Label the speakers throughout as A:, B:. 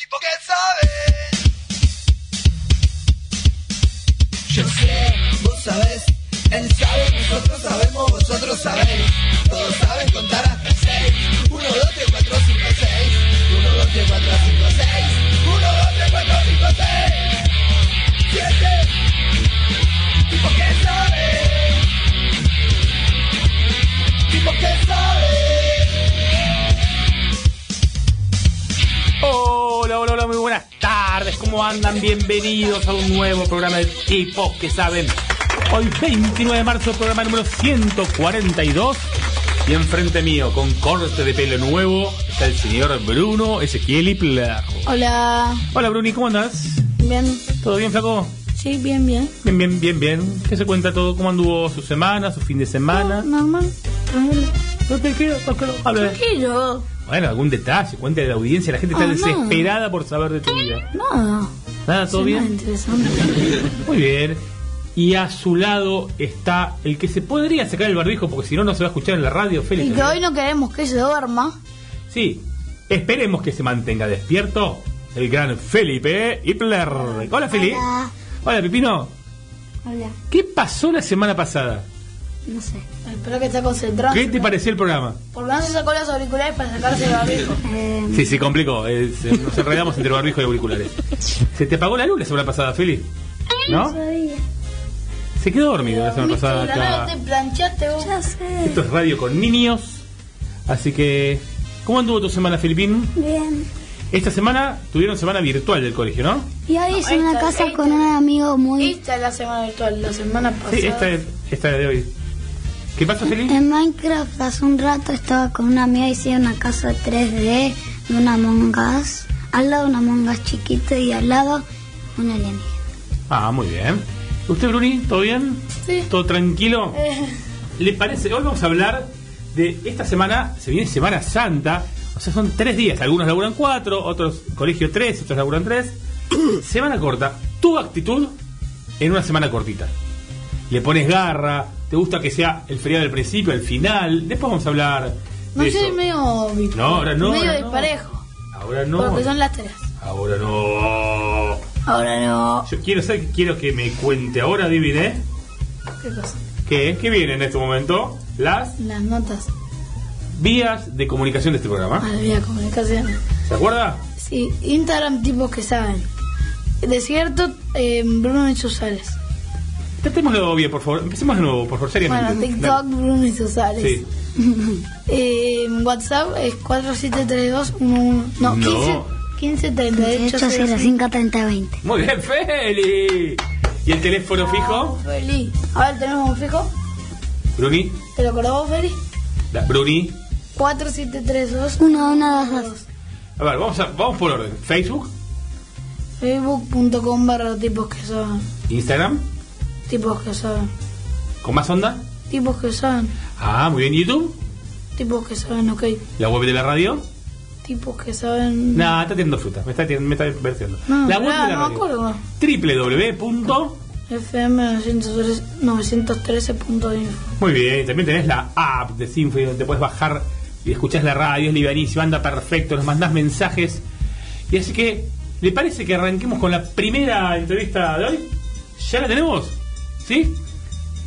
A: Tipo que sabe. Yo sé, vos sabés, él sabe, nosotros sabemos, vosotros sabéis. Todos saben contar hasta seis. Uno, dos, tres, cuatro, cinco, seis. Uno, dos, tres, cuatro, cinco, seis. Uno, dos, tres, cuatro, cinco, seis. Siete. Tipo que sabe. Tipo que sabe.
B: ¿Cómo andan? Bienvenidos a un nuevo programa de tipos que saben. Hoy 29 de marzo, programa número 142. Y enfrente mío, con corte de pelo nuevo, está el señor Bruno Ezequiel Ipler.
C: Hola.
B: Hola Bruni, ¿cómo andás?
C: Bien.
B: ¿Todo bien, flaco?
C: Sí, bien, bien.
B: Bien, bien, bien, bien. ¿Qué se cuenta todo? ¿Cómo anduvo su semana, su fin de semana?
C: Normal. Tranquilo.
B: No te quiero, no quiero.
C: Tranquilo.
B: Bueno, algún detalle, cuente de la audiencia. La gente está
C: Ah, no.
B: desesperada por saber de tu vida.
C: Nada.
B: ¿Nada? ¿Todo bien?
C: interesante.
B: Muy bien. Y a su lado está el que se podría sacar el barbijo porque si no, no se va a escuchar en la radio,
C: Y
B: Félix.
C: que hoy no queremos que se duerma.
B: Sí, esperemos que se mantenga despierto el gran Felipe Hipler. Hola, Felipe.
D: Hola.
B: Hola, Pipino.
D: Hola.
B: ¿Qué pasó la semana pasada?
D: No sé.
C: Espero que esté concentrado.
B: ¿Qué te pareció el programa?
C: Por lo menos se sacó los auriculares para sacarse el barbijo.
D: Eh,
B: Sí, se complicó. eh, se- nos enredamos entre barbijo y auriculares. ¿Se te apagó la luz la semana pasada, Feli? ¿No?
D: sabía.
B: Se quedó dormido la semana pasada acá.
C: te planchaste vos.
D: Ya sé.
B: Esto es radio con niños. Así que, ¿cómo anduvo tu semana, Filipín?
D: Bien.
B: Esta semana tuvieron semana virtual del colegio, ¿no?
D: Y hoy hice una casa
C: esta-
D: con un amigo muy...
C: Esta es la semana virtual, la semana pasada.
B: Sí, esta es, esta es de hoy. ¿Qué pasa, Feli?
D: En Minecraft hace un rato estaba con una amiga y hice una casa 3D de una Among Us. Al lado una Among Us chiquito y al lado una alienígena.
B: Ah, muy bien. ¿Usted, Bruni, todo bien?
C: Sí.
B: ¿Todo tranquilo?
C: Eh,
B: ¿Le parece? Hoy vamos a hablar de esta semana, se viene Semana Santa, o sea, son tres días. Algunos laburan cuatro, otros colegio tres, otros laburan tres. semana corta. Tu actitud en una semana cortita. Le pones garra, te gusta que sea el feriado del principio, el final. Después vamos a hablar
C: no
B: de
C: soy
B: eso.
C: medio...
B: No, ahora no,
C: Medio
B: ahora no.
C: disparejo.
B: Ahora no.
C: Porque son las tres.
B: Ahora no.
C: Ahora no.
B: Yo quiero saber, quiero que me cuente ahora, adivine,
C: ¿Qué cosa?
B: ¿qué, ¿qué viene en este momento? Las
C: Las notas.
B: vías de comunicación de este programa.
C: Ah, la comunicación.
B: ¿Se acuerda?
C: Sí, Instagram tipos que saben. Desierto, eh, Bruno y Susales.
B: Tratémoslo bien, por favor. Empecemos de nuevo, por favor, seriamente.
C: Bueno, TikTok, Bruno y Susales.
B: Sí.
C: Eh, WhatsApp es 473211. No,
B: No.
C: 15, 15 38
D: 5, 30, 20.
B: Muy bien, Feli. ¿Y el teléfono fijo?
C: Feliz. A ver, tenemos un fijo.
B: Bruni.
C: ¿Te lo acordás vos, Feli?
B: La- Bruni.
C: 4732
D: 1, 1, 2, 2.
B: A ver, vamos, a- vamos por orden. Facebook,
C: Facebook.com barra tipos que saben.
B: Instagram,
C: Tipos que saben.
B: con más onda.
C: Tipos que saben.
B: Ah, muy bien. YouTube,
C: Tipos que saben, ok.
B: la web de la radio.
C: Tipos que saben.
B: Nah, está tirando fruta. Me está, tirando- me está vertiendo.
C: No,
B: la web
C: pará,
B: de la
C: no me
B: radio.
C: acuerdo.
B: www.
C: FM 913 913.info.
B: Muy bien, también tenés la app de Sinfony donde puedes bajar y escuchás la radio, es livianísimo, anda perfecto, nos mandás mensajes. Y así que, ¿le parece que arranquemos con la primera entrevista de hoy? ¿Ya la tenemos? ¿Sí?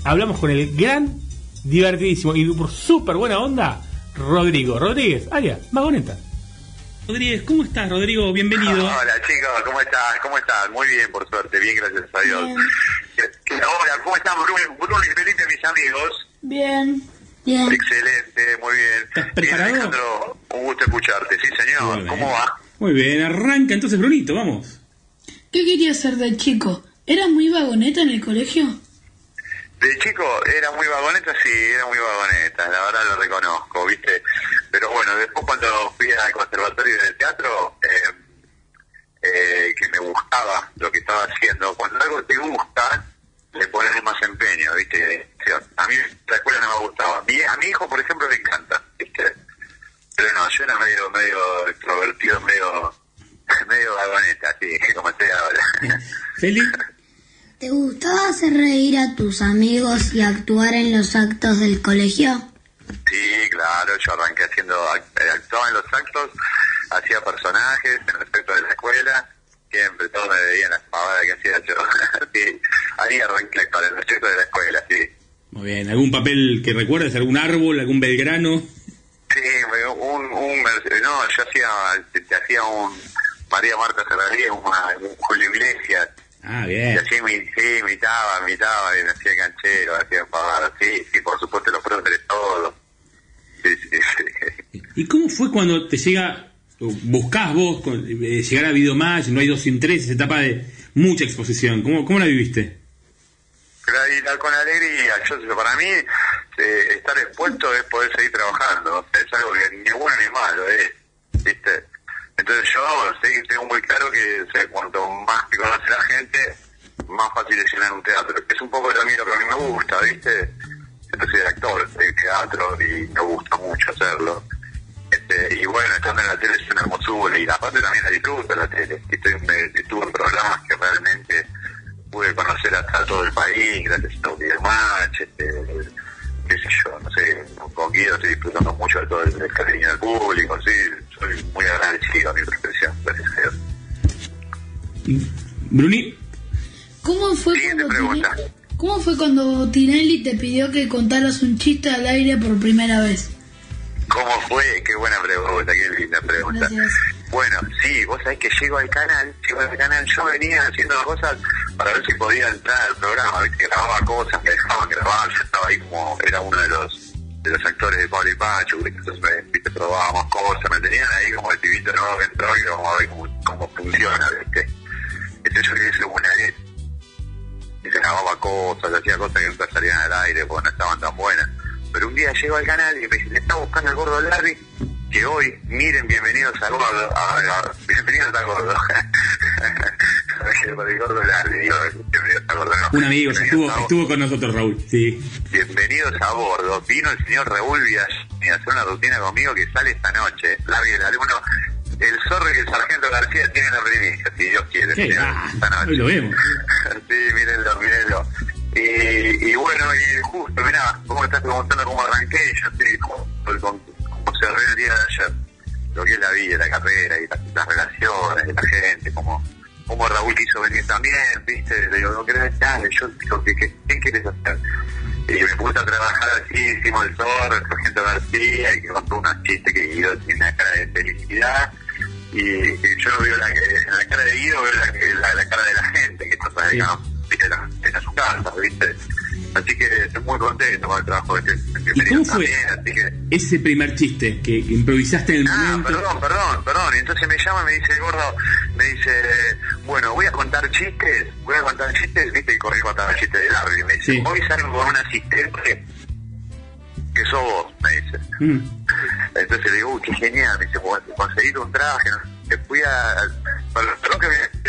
B: Hablamos con el gran, divertidísimo y por súper buena onda, Rodrigo. Rodríguez, Aria, vagoneta. Rodríguez, ¿cómo estás, Rodrigo? Bienvenido.
E: Hola chicos, ¿cómo estás? ¿Cómo estás? Muy bien, por suerte, bien, gracias a Dios.
C: Bien.
E: ¿Qué- qué- Hola, ¿cómo están Bruno, Bruno y Felipe, mis amigos?
C: Bien.
D: Bien.
E: Excelente, muy bien.
B: ¿Estás
E: Bien,
B: preparado?
E: Alejandro, un gusto escucharte, sí señor. ¿Cómo
B: bien.
E: va?
B: Muy bien, arranca entonces, Brunito, vamos.
C: ¿Qué querías ser de chico? ¿Eras muy vagoneta en el colegio?
E: De chico era muy vagoneta, sí, era muy vagoneta, la verdad lo reconozco, ¿viste? Pero bueno, después cuando fui al conservatorio de teatro, eh, eh, que me gustaba lo que estaba haciendo, cuando algo te gusta, le pones más empeño, ¿viste? A mí la escuela no me gustaba. A mi hijo, por ejemplo, le encanta, ¿viste? Pero no, yo era medio, medio extrovertido, medio, medio vagoneta, así como estoy ahora.
B: Feli.
D: ¿Te gustaba hacer reír a tus amigos y actuar en los actos del colegio?
E: Sí, claro, yo arranqué haciendo, eh, actuaba en los actos, hacía personajes en respecto de la escuela, siempre todos me veían las pavadas que hacía yo. sí, ahí arranqué actuar en respecto de la escuela, sí.
B: Muy bien,
F: ¿algún papel que recuerdes? ¿Algún árbol? ¿Algún belgrano?
E: Sí, un, un eh, no, yo hacía, te, hacía un María Marta Serradía, un Julio Iglesias
F: Ah,
E: y
F: bien.
E: así imi- sí, imitaba, imitaba, y me hacía canchero, hacía pavada, sí, sí, por supuesto los próceres todos. Sí, sí, sí.
F: ¿Y cómo fue cuando te llega, buscás vos con- eh, llegar a Videomatch, no hay dos sin tres, esa etapa de mucha exposición? ¿Cómo, cómo la viviste?
E: La- con alegría, yo para mí eh, estar expuesto es poder seguir trabajando, es algo que ni bueno ni malo, es, ¿viste? Entonces yo sí, tengo muy claro que cuanto más te conoce la gente, más fácil es llenar un teatro, es un poco también lo que a mí me gusta, ¿viste? Yo soy actor de teatro y me gusta mucho hacerlo. Este, y bueno, estando en la tele es una hermosura y aparte también la disfruto la tele. Estoy, me, estuve en programas que realmente pude conocer hasta todo el país, gracias a Videomatch, este, qué sé yo, no sé, con Guido estoy disfrutando mucho de todo el, el cariño del público, sí, soy muy agradecido a mi profesión, gracias a Dios.
F: Bruni,
C: ¿Cómo fue, cuando
E: pregunta.
C: Tine- ¿Cómo fue cuando Tinelli te pidió que contaras un chiste al aire por primera vez?
E: ¿Cómo fue? Qué buena pregunta, qué linda pregunta.
C: Gracias.
E: Bueno, sí, vos sabés que llego al canal, llego al canal, yo venía haciendo cosas para ver si podía entrar al programa, ¿viste? grababa cosas, me dejaban grabar, yo estaba ahí como, era uno de los de los actores de Pablo y Pacho, ¿viste? entonces me, probábamos cosas, me tenían ahí como el pibito nuevo que entró y vamos a ver cómo, cómo funciona, ¿viste? Entonces yo quería ser buena y se grababa cosas, hacía cosas que nunca salían al aire porque no estaban tan buenas. Pero un día llego al canal y me dice, le está buscando al gordo Larry, que hoy, miren, bienvenidos al gordo, a- a- bienvenidos al gordo.
F: Un amigo, ya estuvo, estuvo con nosotros, Raúl. Sí.
E: Bienvenidos a bordo. Vino el señor Raúl a hacer una rutina conmigo que sale esta noche. Larry, el alumno, el zorro y el sargento García tienen la primicia, si Dios quiere. Señor,
F: Ah,
E: esta noche.
F: hoy lo vemos.
E: sí, mírenlo, mírenlo. Y, y bueno, y justo, mirá, vos me estás preguntando cómo arranqué, yo estoy como, cerré el día de ayer, lo que es la vida, la carrera y la- las relaciones de la gente, como, como Raúl quiso venir también, viste, le digo, no querés dale, yo digo, ¿qué, qué, qué quieres hacer? Y me puse a trabajar así, hicimos el zorro, el sargento García, y que contó unos chistes que Guido tiene una cara de felicidad, y, y yo veo la, en la cara de Guido, veo la, la, la cara de la gente que está
F: Sí.
E: trabajando, viste, la, en su casa, viste. Así que estoy muy contento con el trabajo de este
F: ¿Y
E: bienvenido
F: cómo fue
E: también, así que...
F: ese primer chiste que improvisaste en el
E: Ah,
F: momento?
E: perdón, perdón, perdón. Y entonces me llama y me dice gordo, me dice, bueno, voy a contar chistes, voy a contar chistes, viste, y corrí a contar chistes de Larry. Y me dice,
F: Sí.
E: hoy salgo con un asistente que sos vos, me dice.
F: Mm.
E: Entonces le digo, uy, qué genial, me dice, "Bueno, conseguir un traje, te fui a... Perdón, perdón que me...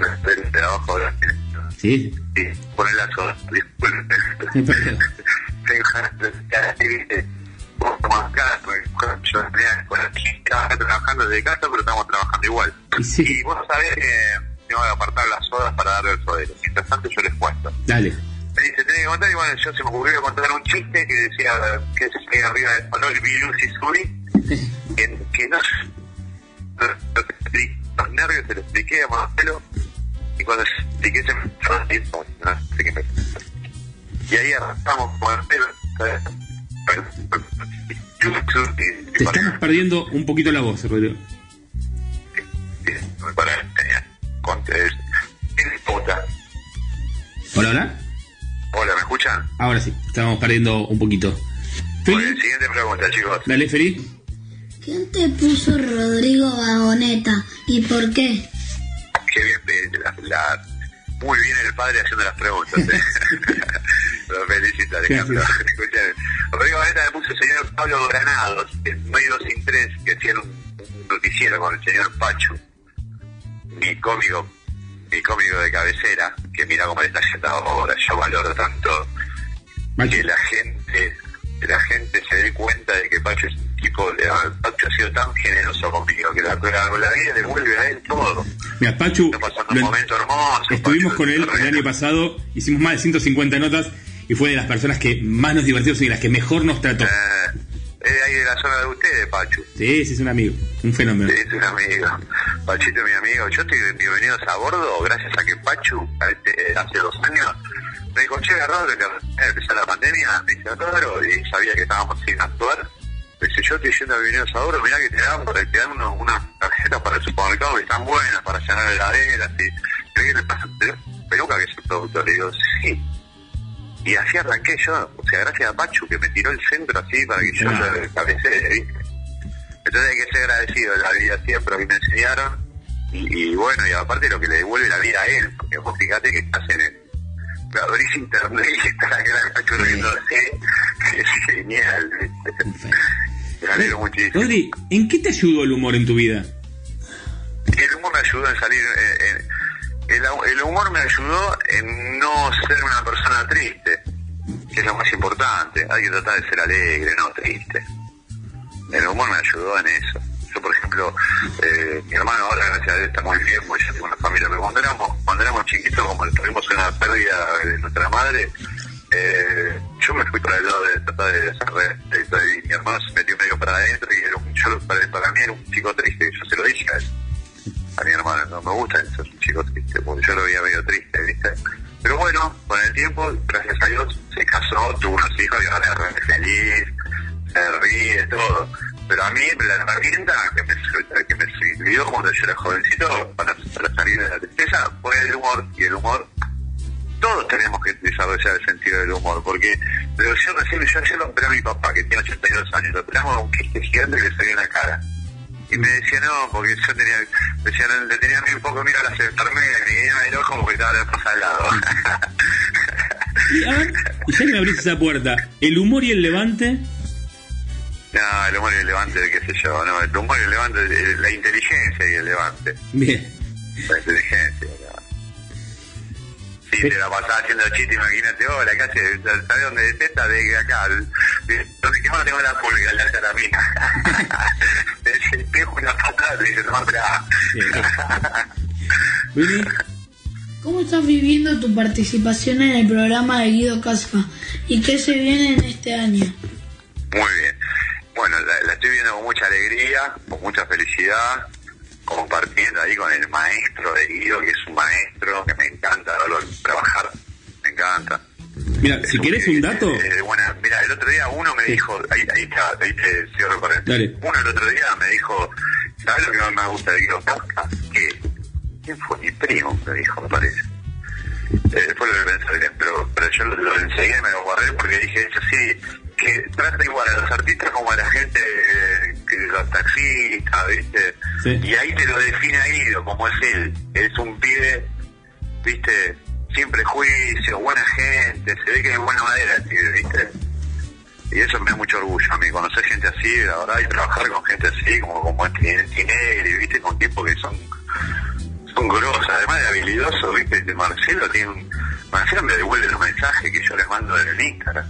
E: Lo explico, un segundito.
F: Sí. Sí.
E: Sí, poner la soda, disculpe.
F: Sí, perdón.
E: De porque yo la trabajando desde casa, pero estamos trabajando igual.
F: Y sí.
E: Y vos sabés que tengo que apartar las sodas para darle el sodero. Mientras tanto yo les cuento.
F: Dale.
E: Me dice, tenés que contar, y bueno, yo se me ocurrió contar un chiste que decía que se arriba del farol, vi luz y subí, que, que no... Los nervios se lo expliqué a Marcelo, y cuando se expliqué se me... Y ahí arrancamos con Marcelo, ¿sabes?
F: Te estamos perdiendo un poquito la voz, Rodrigo. Hola, hola.
E: Hola, ¿me escuchan?
F: Ahora sí, estábamos perdiendo un poquito.
E: Bueno, siguiente pregunta, chicos.
F: dale, Feli.
D: ¿Quién te puso Rodrigo Vagoneta y por qué?
E: Qué bien, la, la- muy bien el padre haciendo las preguntas. ¿eh? Lo felicito, Alejandro. Escuchen, Rodrigo Vaneta me puso el señor Pablo Granados, en medio sin tres, que hacían un, un noticiero con el señor Pachu, mi cómico, mi cómico de cabecera, que mira cómo le está yendo ahora, yo valoro tanto que la gente que la gente se dé cuenta de que Pacho es un tipo de Pacho ha sido tan generoso conmigo que la, la, la vida le vuelve a él todo
F: Mira, Pachu,
E: un momento hermoso
F: estuvimos
E: Pachu,
F: con él el año pasado, hicimos más de 150 notas y fue de las personas que más nos divertimos y de las que mejor nos trató.
E: eh, es ahí de la zona de ustedes Pachu
F: Sí, sí, es un amigo, un fenómeno.
E: Sí, es un amigo Pachito, mi amigo, yo estoy de bienvenidos a bordo gracias a que Pachu, a este, hace dos años, me dijo, che, Rodro, que empezó la pandemia, me dice, Rodro, y sabía que estábamos sin actuar. Yo estoy yendo a bienvenidos a bordo, mirá que te dan, para, te dan unos- unas tarjetas para el supermercado que están buenas, para llenar heladeras, y ¿qué le pasa? Peluca que es el productor, le digo, sí. Y así arranqué yo, o sea, gracias a Pachu que me tiró el centro así para que yo lo cabecee, ¿viste? Entonces hay que ser agradecido de la vida siempre que me enseñaron y, y bueno, y aparte lo que le devuelve la vida a él, porque vos fíjate que estás en el... Abrís internet y estás acá en Pachu riéndose, es genial, ¿viste? Me alegro muchísimo.
F: Rodri, ¿en qué te ayudó el humor en tu vida?
E: El humor me ayudó en salir. eh, eh, el, el humor me ayudó en no ser una persona triste, que es lo más importante. Hay que tratar de ser alegre, no triste. El humor me ayudó en eso. Yo, por ejemplo, eh, mi hermano ahora, gracias a Dios, está muy bien, porque ya tengo una familia. Pero cuando éramos, cuando éramos chiquitos, como tuvimos una pérdida de nuestra madre, eh, yo me fui para el lado de tratar de hacer de- y mi hermano se metió medio para adentro y era un- yo, para, para mí era un chico triste. Yo se lo dije a él a mi hermano no me gusta ser un chico triste, porque yo lo veía medio triste, ¿viste? Pero bueno, con el tiempo, gracias a Dios, se casó, tuvo unos hijos y ahora es feliz, se ríe, todo. Pero a mí la herramienta que me, que me sirvió cuando yo era jovencito para, para salir de la tristeza fue el humor. Y el humor, todos tenemos que desarrollar el sentido del humor, porque pero yo recién, yo ayer lo operé a mi papá, que tiene 82 años, lo operamos de un quiste gigante que le salió en la cara. Y me decía, no, porque yo tenía, decía, no, le tenía muy poco miedo a las enfermeras, y me guiñaba el ojo porque estaba la esposa al lado.
F: Y, a ya me abrís esa puerta, el humor y el levante,
E: no, el humor y el levante, qué sé yo, no, el humor y el levante, el- la inteligencia y el levante,
F: bien.
E: la inteligencia. Sí, te la pasaba haciendo chiste, imagínate, hola, ¿qué haces? ¿Sabes dónde detesta? De acá, de- donde que más tengo la pulga, la caramina. El espejo y la patada, dice, no, espera.
F: Billy,
C: ¿Cómo estás viviendo tu participación en el programa de Guido Casca? ¿Y qué se viene en este año?
E: Muy bien. Bueno, la, la estoy viendo con mucha alegría, con mucha felicidad, compartiendo ahí con el maestro de Guido, que es un maestro que me encanta verlo trabajar, me encanta.
F: mira, si querés un dato,
E: eh, mira, el otro día uno me dijo, ahí, ahí está, ahí te cierro corriente.
F: Dale.
E: Uno el otro día me dijo, ¿sabes lo que más me gusta de Guido Casca? ¿Qué? ¿Quién fue? Mi primo, me dijo, me parece. Eh, después lo voy a pensar bien, pero, pero yo lo, lo enseguida y me lo guardé porque dije, eso sí, que trata igual a los artistas como a la gente, eh, que los taxistas, ¿viste?
F: Sí.
E: Y ahí te lo define a Guido, como es él. Es un pibe, ¿viste? Sin prejuicio, buena gente, se ve que es buena madera pibe, ¿viste? Y eso me da mucho orgullo a mí, conocer gente así, la verdad, y trabajar con gente así, como, como este Tinelli, ¿viste? Con tipos que son son grosos, además de habilidoso, viste, Este Marcelo tiene un... Marcelo me devuelve los mensajes que yo les mando en el Instagram.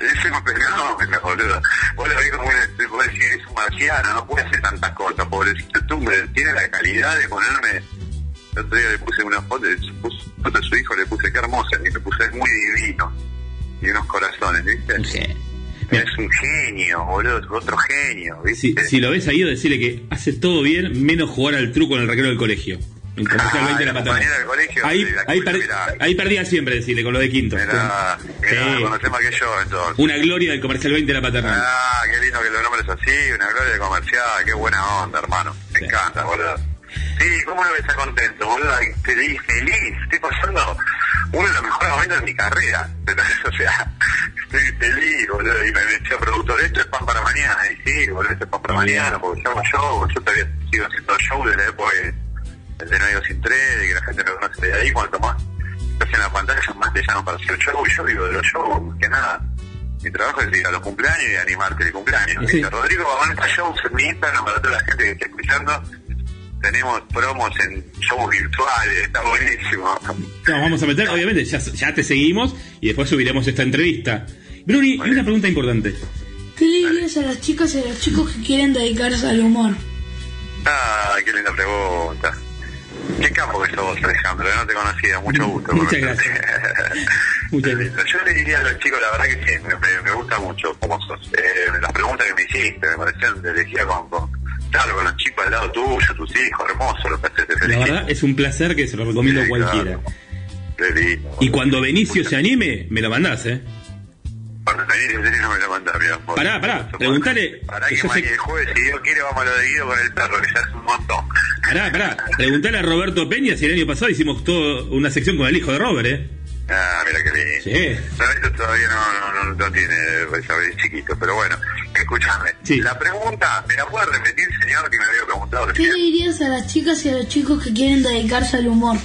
E: Es un fenómeno, boludo. Vos lo ves como un, vos decís, es un marciano, no puede hacer tantas cosas, pobrecito tú, me tiene la calidad de ponerme... El otro día le puse una foto, de su, pus- foto de su hijo, le puse qué hermosa, y le puse es muy divino. Y unos corazones, ¿viste?
F: Sí. Mira,
E: Es un genio, boludo, es otro genio,
F: si,
E: ¿viste?
F: si lo ves a Guido, decirle que hace todo bien, menos jugar al truco en el recreo del colegio. Comercial
E: Ah,
F: 20 de la
E: del colegio,
F: Ahí, per- perdía siempre, decirle, con lo de quinto.
E: Mirá, conocés más que yo, entonces.
F: Una gloria del comercial 20 de la.
E: Ah, qué lindo que lo nombres así, una gloria de comercial, qué buena onda, hermano. Me
F: Sí.
E: encanta, boludo. Sí, ¿cómo no está contento, boludo? Feliz, feliz. Estoy pasando uno de los mejores momentos de mi carrera. O sea, estoy feliz, boludo. Y me decía productor, esto es pan para mañana. Y sí, boludo, esto es pan para mañana, porque yo hago show. Yo todavía sigo haciendo show desde la época de, de No Digo Sin Tres, de que la gente me conoce de ahí. Cuanto más estás en la pantalla, más te llaman para hacer show. Y yo vivo de los shows, más que nada. Mi trabajo es ir a los cumpleaños y animarte el cumpleaños.
F: Sí.
E: ¿viste? Rodrigo Babanza Shows en mi Instagram para toda la gente que esté escuchando. Tenemos promos en shows virtuales, está buenísimo.
F: No, vamos a meter, obviamente, ya, ya te seguimos y después subiremos esta entrevista. Bruni, y una pregunta importante.
C: ¿Qué le dirías a las chicas y a los chicos que quieren dedicarse al humor?
E: Ah, qué linda pregunta. Qué campo que sos Alejandro, no te conocía, mucho gusto.
F: Muchas gracias.
E: Yo le diría a los chicos, la verdad que sí, me, gusta mucho cómo sos. Eh, las preguntas que me hiciste me parecieron de elegía con, con, claro, con los chicos chico al lado tuyo, tus hijos, hermoso lo que haces, te
B: La
E: felicito.
B: verdad es un placer que se lo recomiendo a cualquiera.
E: claro. Qué lindo.
B: Y cuando Benicio se anime, me lo mandás, ¿eh?
E: Cuando me lo mandás, mi amor.
B: Pará, pará, preguntale,
E: Pará
B: que
E: que,
B: yo sé-
E: mañana el jueves, si Dios quiere, vamos a lo de Guido con el perro, que ya es un montón.
B: Pará, pará. Preguntale a Roberto Peña si el año pasado hicimos todo una sección con el hijo de Robert, ¿eh?
E: Ah, mira qué lindo.
B: Sí.
E: No, esto todavía no, no, no, no tiene, es chiquito, pero bueno, escúchame.
B: Sí.
E: La pregunta, ¿me la puede repetir, señor, que me había preguntado
C: ¿Qué le dirías a las chicas y a los chicos que quieren dedicarse al humor?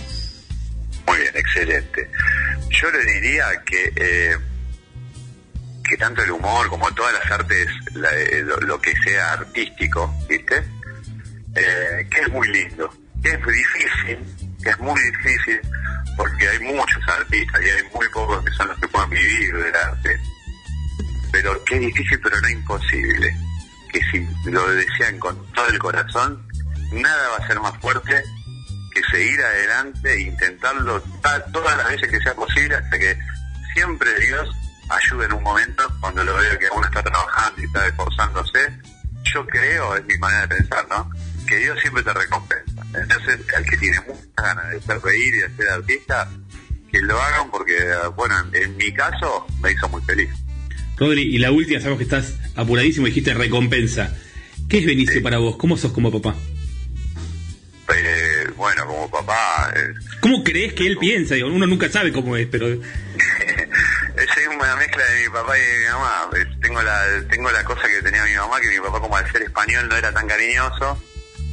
E: Muy bien, excelente. Yo le diría que eh, que tanto el humor como todas las artes, la- eh, lo, lo que sea artístico, ¿viste? Eh, que es muy lindo, que es difícil, que es muy difícil, porque hay muchos artistas y hay muy pocos que son los que pueden vivir del arte. Pero que es difícil, pero no imposible. Que si lo desean con todo el corazón, nada va a ser más fuerte que seguir adelante e intentarlo ta- todas las veces que sea posible hasta que siempre Dios ayude en un momento cuando lo veo que uno está trabajando y está esforzándose. Yo creo, es mi manera de pensar, ¿no? Que Dios siempre te recompensa. Entonces, al que tiene muchas ganas de ser reír y de ser artista, que lo hagan porque, bueno, en mi caso me hizo muy feliz.
B: Rodri, y la última, sabemos que estás apuradísimo, dijiste recompensa. ¿Qué es Benicio para vos? ¿Cómo sos como papá?
E: Eh, bueno, como papá, eh,
B: ¿Cómo crees que él piensa? Digo, uno nunca sabe cómo es, pero
E: Una mezcla de mi papá y de mi mamá. Tengo la, tengo la cosa que tenía mi mamá, que mi papá como al ser español no era tan cariñoso,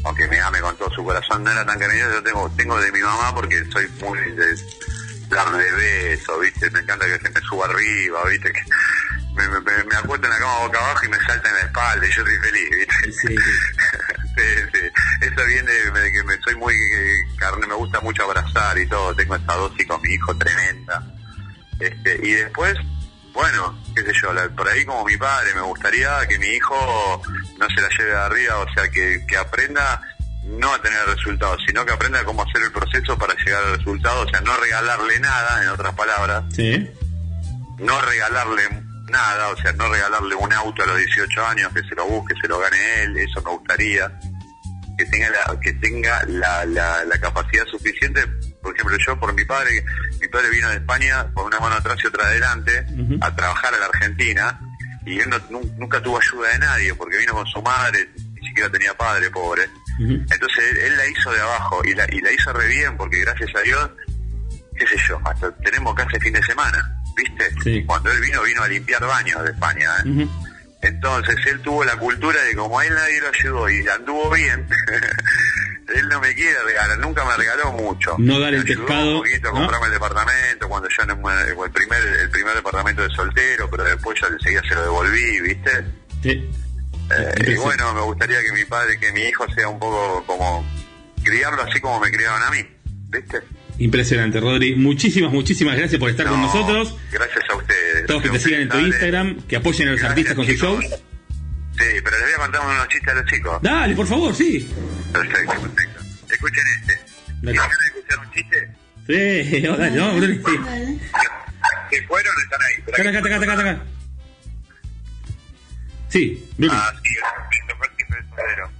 E: aunque me ame con todo su corazón, no era tan cariñoso. Yo tengo, tengo de mi mamá porque soy muy de darle de besos, ¿viste? Me encanta que se me suba arriba, ¿viste? Que me, me, me- acuesto en la cama boca abajo y me salta en la espalda y yo soy feliz, ¿viste?
B: Sí.
E: Sí, sí. Eso viene de que me, soy muy carne, me gusta mucho abrazar y todo. Tengo esta dosis con mi hijo tremenda. Este, y después, bueno, qué sé yo, la- por ahí como mi padre, me gustaría que mi hijo no se la lleve de arriba, o sea, que, que aprenda no a tener resultados, sino que aprenda cómo hacer el proceso para llegar al resultado, o sea, no regalarle nada, en otras palabras,
B: sí.
E: no regalarle nada, o sea, no regalarle un auto a los 18 años, que se lo busque, se lo gane él, eso me gustaría. Que tenga la, que tenga la, la, la capacidad suficiente, por ejemplo, yo por mi padre, mi padre vino de España con una mano atrás y otra adelante a trabajar a la Argentina y él no- nu- nunca tuvo ayuda de nadie porque vino con su madre, ni siquiera tenía padre, pobre. Entonces él, él la hizo de abajo y la, y la hizo re bien porque gracias a Dios, qué sé yo, hasta tenemos casa de fin de semana, ¿viste?
B: Sí.
E: Cuando él vino, vino a limpiar baños de España. ¿eh? Entonces él tuvo la cultura de como a él nadie lo ayudó y anduvo bien, él no me quiere regalar, nunca me regaló mucho.
B: No dar el pescado,
E: Un poquito a
B: ¿no?
E: comprarme el departamento cuando yo no, el primer el primer departamento de soltero, pero después ya enseguida se lo devolví, ¿viste?
B: Sí.
E: Eh, y bueno, me gustaría que mi padre, que mi hijo sea un poco como criarlo así como me criaban a mí, ¿viste?
B: Impresionante, Rodri. Muchísimas, muchísimas gracias por estar con
E: No,
B: nosotros.
E: Gracias a ustedes.
B: Todos que te sigan en tu. Instagram, que apoyen a los
E: Gracias,
B: artistas con sus
E: chicos.
B: shows.
E: Sí, pero les voy a contar unos chistes a los chicos.
B: Dale, por favor, sí.
E: Perfecto, perfecto. Escuchen este. ¿Tienen ganas de escuchar un chiste?
B: Sí, dale, no, Rodri, sí.
E: ¿Se fueron o están ahí? Espera
B: Acá, acá, acá, acá, acá. Sí, Bruno.
E: Ah, sí, esto fue el timbre del sombrero.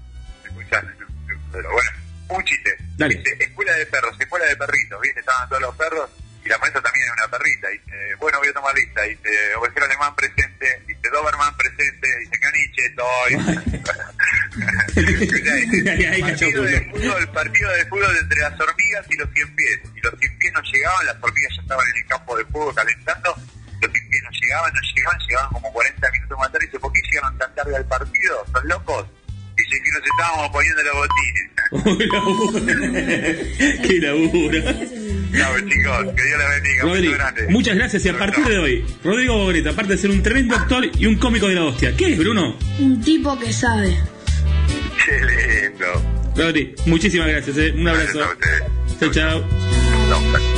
E: Bueno, un chiste.
B: Dale.
E: Dice, escuela de perros, escuela de perritos, ¿viste? Estaban todos los perros y la maestra también era una perrita. Dice, bueno, voy a tomar lista. Dice, ovejero alemán presente. Dice, Doberman presente. Dice, caniche,
B: cachó,
E: partido, de fútbol, partido de fútbol entre las hormigas y los cien pies. Y los cien pies no llegaban, las hormigas ya estaban en el campo de fútbol calentando. Los cien pies no llegaban, no llegaban, llegaban como 40 minutos más tarde. Dice, ¿por qué llegaron tan tarde al partido? ¿Son locos? Dice que nos estábamos poniendo los botines.
B: Qué laburo.
E: Chao, chicos, que Dios les bendiga.
B: Rodri, muchas gracias y a partir de hoy, Rodrigo Bobreta, aparte de ser un tremendo actor y un cómico de la hostia. ¿Qué es, Bruno?
C: Un tipo que sabe.
E: Qué lindo.
B: Rodri, muchísimas gracias, eh. un
E: Gracias
B: abrazo.
E: a ustedes.
B: Chao, chao.
E: Chao.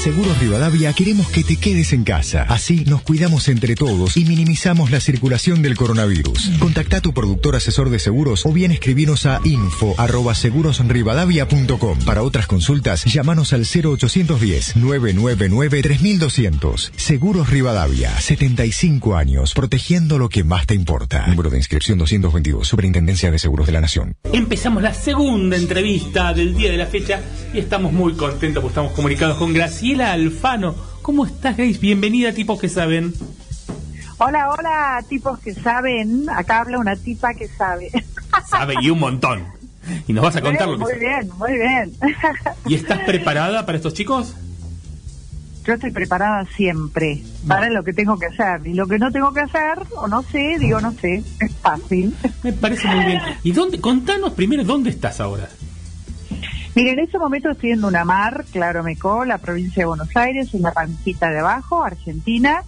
G: Seguros Rivadavia queremos que te quedes en casa. Así nos cuidamos entre todos y minimizamos la circulación del coronavirus. Contacta a tu productor asesor de seguros o bien escribinos a info arroba segurosrivadavia.com. Para otras consultas, llámanos al 0810 999 3200. Seguros Rivadavia, 75 años, protegiendo lo que más te importa. Número de inscripción 222, Superintendencia de Seguros de la Nación.
B: Empezamos la segunda entrevista del día de la fecha y estamos muy contentos porque estamos comunicados con Graciela Alfano. ¿Cómo estás, Grace? Bienvenida, tipos que saben.
H: Hola, hola, tipos que saben. Acá habla una tipa que sabe.
B: Sabe y un montón. Y nos vas a contar lo que
H: Muy
B: sabe.
H: bien, muy bien.
B: ¿Y estás preparada para estos chicos?
H: Yo estoy preparada siempre para lo que tengo que hacer. Y lo que no tengo que hacer, o no sé, digo no sé, es fácil.
B: Me parece muy bien. ¿Y dónde? Contanos primero dónde estás ahora.
H: Mire, en este momento estoy en Unamar, Claro Mecó, la provincia de Buenos Aires, en la pancita de abajo, Argentina.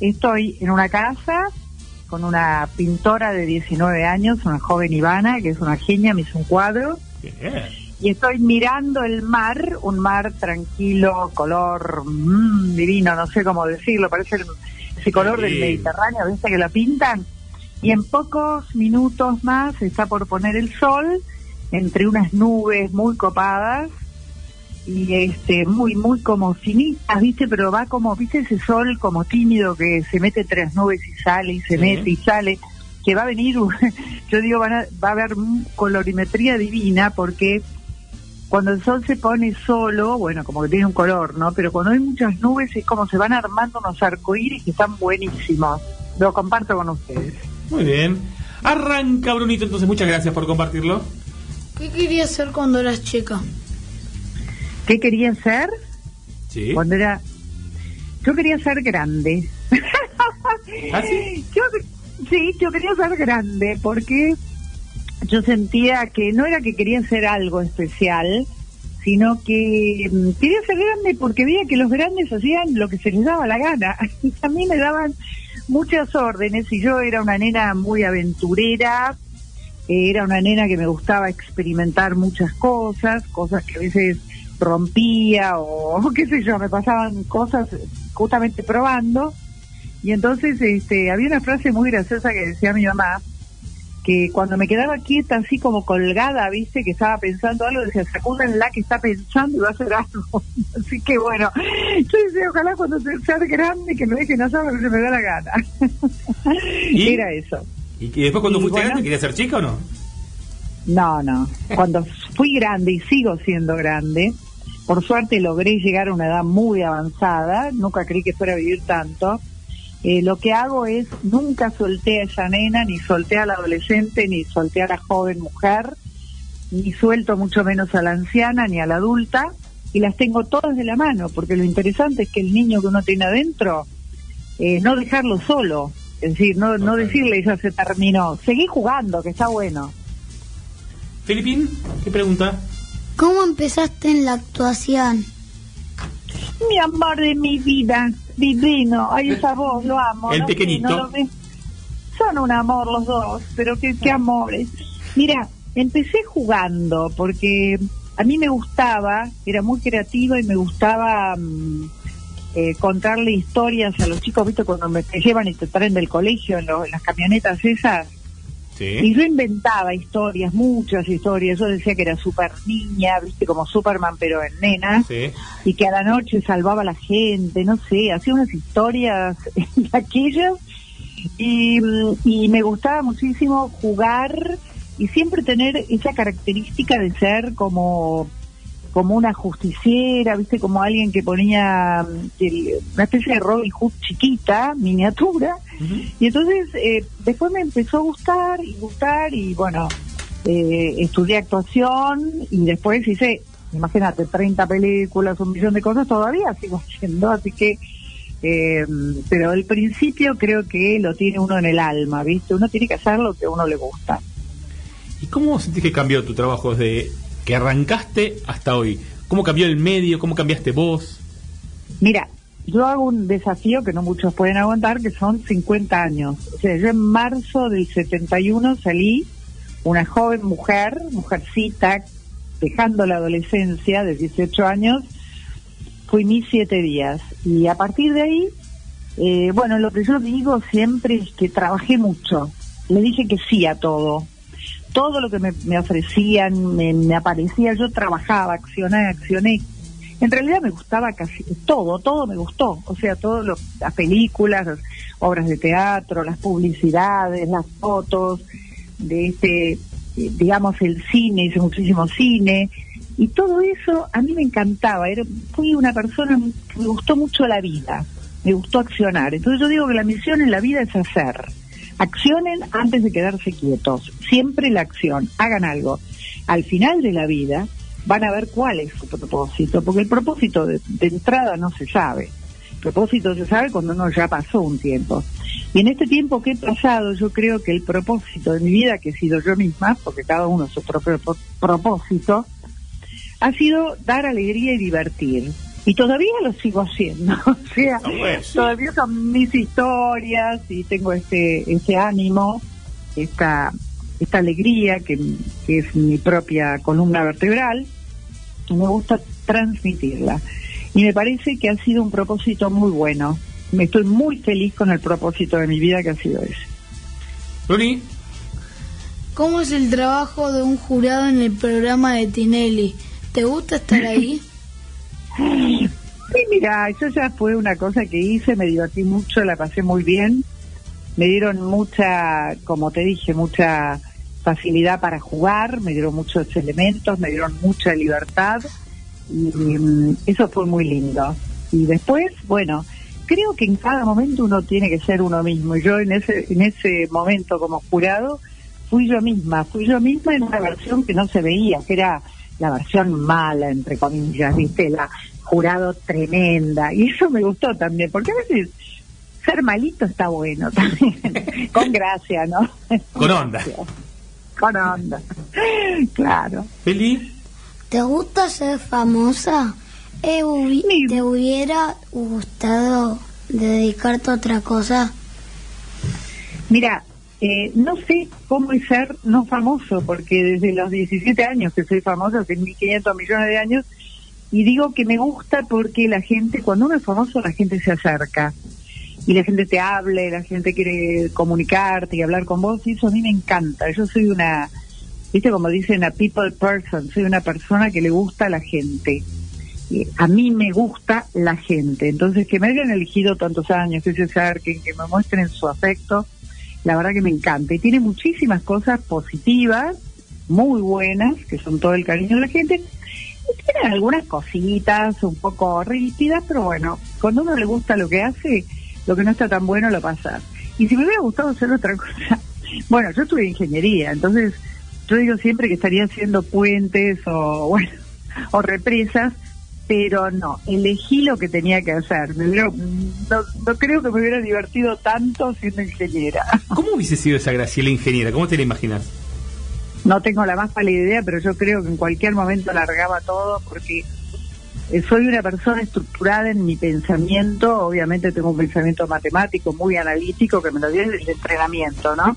H: Estoy en una casa con una pintora de 19 años, una joven Ivana, que es una genia, me hizo un cuadro.
B: Bien.
H: y estoy mirando el mar, un mar tranquilo, color mm, divino, no sé cómo decirlo, parece el- ese color del. Mediterráneo, ¿viste que lo pintan? Y en pocos minutos más está por poner el sol entre unas nubes muy copadas y este muy muy como finitas, ¿viste? Pero va como, ¿viste ese sol como tímido que se mete entre las nubes y sale y se
B: Sí.
H: mete y sale? Que va a venir, yo digo, van a- va a haber colorimetría divina porque cuando el sol se pone solo, bueno, como que tiene un color, ¿no? Pero cuando hay muchas nubes es como se van armando unos arcoíris que están buenísimos. Lo comparto con ustedes.
B: Muy bien. Arranca, Brunito, entonces muchas gracias por compartirlo.
C: ¿Qué querías ser cuando eras chica?
H: ¿Qué quería ser?
B: Sí.
H: Cuando era... Yo quería ser grande.
B: ¿Ah, sí?
H: Yo, sí, yo quería ser grande porque yo sentía que no era que quería hacer algo especial, sino que mm, quería ser grande porque veía que los grandes hacían lo que se les daba la gana. Y a mí me daban muchas órdenes y yo era una nena muy aventurera, era una nena que me gustaba experimentar muchas cosas, cosas que a veces rompía o qué sé yo, me pasaban cosas justamente probando. Y entonces este, había una frase muy graciosa que decía mi mamá, que cuando me quedaba quieta, así como colgada, viste, que estaba pensando algo, decía, sacúdenla que está pensando y va a hacer algo. así que bueno, yo decía, ojalá cuando se- sea grande que me dejen hacer lo que se me da la gana.
B: ¿Y?
H: Era eso.
B: ¿Y que después cuando
H: Y
B: fuiste
H: bueno.
B: grande querías ser chica o no?
H: No, no. Cuando fui grande y sigo siendo grande, por suerte logré llegar a una edad muy avanzada, nunca creí que fuera a vivir tanto. Eh, lo que hago es, nunca solté a esa nena, ni solté a la adolescente, ni solté a la joven mujer, ni suelto mucho menos a la anciana, ni a la adulta, y las tengo todas de la mano, porque lo interesante es que el niño que uno tiene adentro, eh, no dejarlo solo, es decir, no, no decirle ya se terminó, seguí jugando, que está bueno.
B: Filipín, ¿qué pregunta?
D: ¿Cómo empezaste en la actuación?
H: Mi amor de mi vida, divino. Ay, esa voz, lo amo.
B: El
H: no sé,
B: pequeñito.
H: no lo ve. Son un amor los dos, pero qué, qué amores. Mira, empecé jugando porque a mí me gustaba, era muy creativa y me gustaba mm, eh, contarle historias a los chicos, ¿viste? Cuando me te llevan y te traen del colegio en, lo- en las camionetas esas. Y
B: Sí.
H: yo inventaba historias, muchas historias. Yo decía que era super niña, viste, como Superman, pero en nena
B: Sí.
H: y que a la noche salvaba a la gente, no sé, hacía unas historias de aquellas y, y me gustaba muchísimo jugar y siempre tener esa característica de ser como como una justiciera, viste, como alguien que ponía mm, el- una especie de Robin Hood chiquita, miniatura, y entonces eh, después me empezó a gustar y gustar y bueno, eh, estudié actuación y después hice, imagínate, 30 películas, un millón de cosas, todavía sigo haciendo, así que, eh, pero el principio creo que lo tiene uno en el alma, ¿viste? Uno tiene que hacer lo que a uno le gusta.
B: ¿Y cómo sentís que cambió tu trabajo desde que arrancaste hasta hoy? ¿Cómo cambió el medio? ¿Cómo cambiaste vos?
H: Mira, yo hago un desafío que no muchos pueden aguantar, que son 50 años. O sea, yo en marzo del 71 salí una joven mujer, mujercita, dejando la adolescencia de 18 años, fui mis siete días. Y a partir de ahí, eh, bueno, lo que yo digo siempre es que trabajé mucho. Le dije que sí a todo. Todo lo que me, me ofrecían, me, aparecía, yo trabajaba, accioné, accioné. En realidad me gustaba casi todo, todo me gustó. O sea, todas las películas, las obras de teatro, las publicidades, las fotos, de este, digamos, el cine, hice muchísimo cine. Y todo eso a mí me encantaba. Era, fui una persona que me gustó mucho la vida, me gustó accionar. Entonces yo digo que la misión en la vida es hacer. Accionen antes de quedarse quietos. Siempre la acción. Hagan algo. Al final de la vida van a ver cuál es su propósito, porque el propósito de, entrada no se sabe. El propósito se sabe cuando uno ya pasó un tiempo. Y en este tiempo que he pasado, yo creo que el propósito de mi vida, que he sido yo misma, porque cada uno su propio pro- propósito, ha sido dar alegría y divertir. Y todavía lo sigo haciendo. O sea,
B: bueno, sí.
H: todavía son mis historias y tengo este, este ánimo, esta, esta alegría que, que es mi propia columna vertebral y me gusta transmitirla. Y me parece que ha sido un propósito muy bueno. Me estoy muy feliz con el propósito de mi vida que ha sido ese.
B: Luli,
C: ¿Cómo es el trabajo de un jurado en el programa de Tinelli? ¿Te gusta estar ahí?
H: Sí, mira, eso ya fue una cosa que hice, me divertí mucho, la pasé muy bien. Me dieron mucha, como te dije, mucha facilidad para jugar, me dieron muchos elementos, me dieron mucha libertad y, mm, eso fue muy lindo. Y después, bueno, creo que en cada momento uno tiene que ser uno mismo. Y yo en ese, en ese momento como jurado fui yo misma, fui yo misma en una versión que no se veía, que era la versión mala, entre comillas, viste, la jurado tremenda. Y eso me gustó también, porque a veces ser malito está bueno también, con gracia, ¿no?
B: Con onda.
H: Con onda, claro.
B: Feli,
D: ¿Te gusta ser famosa? Eh. ¿Te hubiera gustado dedicarte a otra cosa?
H: Mira, eh, no sé cómo es ser no famoso, porque desde los 17 años que soy famoso, hace 1.500 millones de años, y digo que me gusta porque la gente, cuando uno es famoso, la gente se acerca. Y la gente te habla, y la gente quiere comunicarte y hablar con vos, y eso a mí me encanta. Yo soy una, viste como dicen, a people person, soy una persona que le gusta a la gente. Y a mí me gusta la gente. Entonces, que me hayan elegido tantos años, que se acerquen, que me muestren su afecto, la verdad que me encanta. Y tiene muchísimas cosas positivas, muy buenas, que son todo el cariño de la gente. Y tiene algunas cositas un poco rígidas, pero bueno, cuando uno le gusta lo que hace, lo que no está tan bueno lo pasa. Y si me hubiera gustado hacer otra cosa, bueno, yo estudié ingeniería, entonces yo digo siempre que estaría haciendo puentes o, bueno, o represas, pero no, elegí lo que tenía que hacer. Hubiera- no, no creo que me hubiera divertido tanto siendo ingeniera.
B: ¿cómo hubiese sido esa Graciela ingeniera? ¿Cómo te la imaginas?
H: No tengo la más pálida idea, pero yo creo que en cualquier momento largaba todo porque eh, soy una persona estructurada en mi pensamiento. Obviamente tengo un pensamiento matemático muy analítico que me lo dio el entrenamiento, ¿no?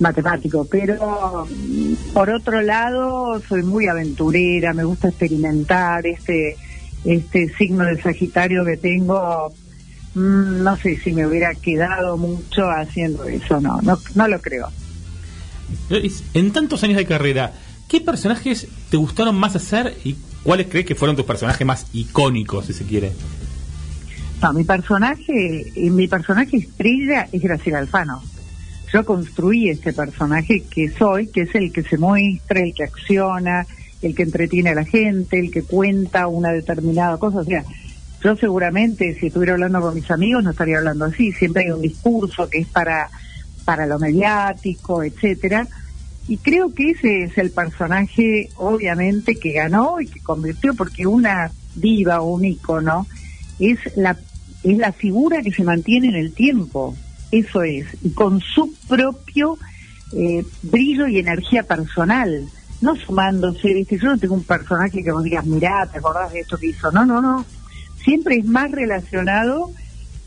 H: Matemático. Pero mm, por otro lado, soy muy aventurera, me gusta experimentar este este signo de Sagitario que tengo. mm, No sé si me hubiera quedado mucho haciendo eso, no, no, no lo creo.
B: En tantos años de carrera, ¿qué personajes te gustaron más hacer y cuáles crees que fueron tus personajes más icónicos, si se quiere?
H: No, mi personaje, eh, mi personaje estrella es Graciela Alfano. Yo construí este personaje que soy, que es el que se muestra, el que acciona, el que entretiene a la gente, el que cuenta una determinada cosa. O sea, yo seguramente si estuviera hablando con mis amigos no estaría hablando así. Siempre hay un discurso que es para, para lo mediático, etcétera. Y creo que ese es el personaje, obviamente, que ganó y que convirtió, porque una diva o un ícono es la, es la figura que se mantiene en el tiempo. Eso es. Y con su propio eh, brillo y energía personal. No sumándose, ¿viste? Yo no tengo un personaje que vos digas, mirá, ¿te acordás de esto que hizo? No, no, no. Siempre es más relacionado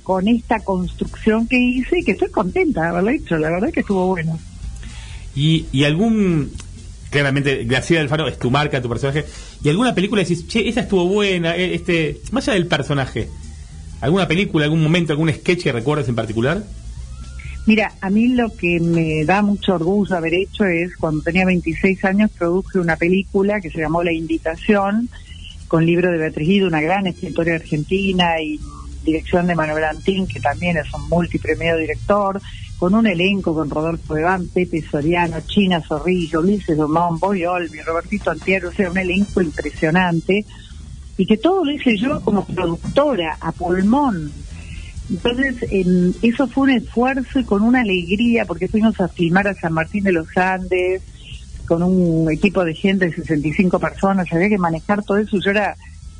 H: con esta construcción que hice y que estoy contenta de haberlo hecho. La verdad que estuvo bueno.
B: ¿Y, y algún claramente Graciela Alfaro es tu marca, tu personaje. ¿Y alguna película decís, che, esta estuvo buena, eh, este, más allá del personaje? ¿Alguna película, algún momento, algún sketch que recuerdes en particular?
H: Mira, a mí lo que me da mucho orgullo haber hecho es, cuando tenía 26 años, produje una película que se llamó La Invitación, con libro de Beatriz Guido, una gran escritora argentina, y dirección de Manuel Antín, que también es un multipremiado director, con un elenco con Rodolfo Eván, Pepe Soriano, China Zorrillo, Ulises Domón, Boy Olmi, Robertito Antiero, o sea, un elenco impresionante, y que todo lo hice yo como productora, a pulmón. Entonces, em, eso fue un esfuerzo y con una alegría, porque fuimos a filmar a San Martín de los Andes, con un equipo de gente de 65 personas, había que manejar todo eso. Yo era,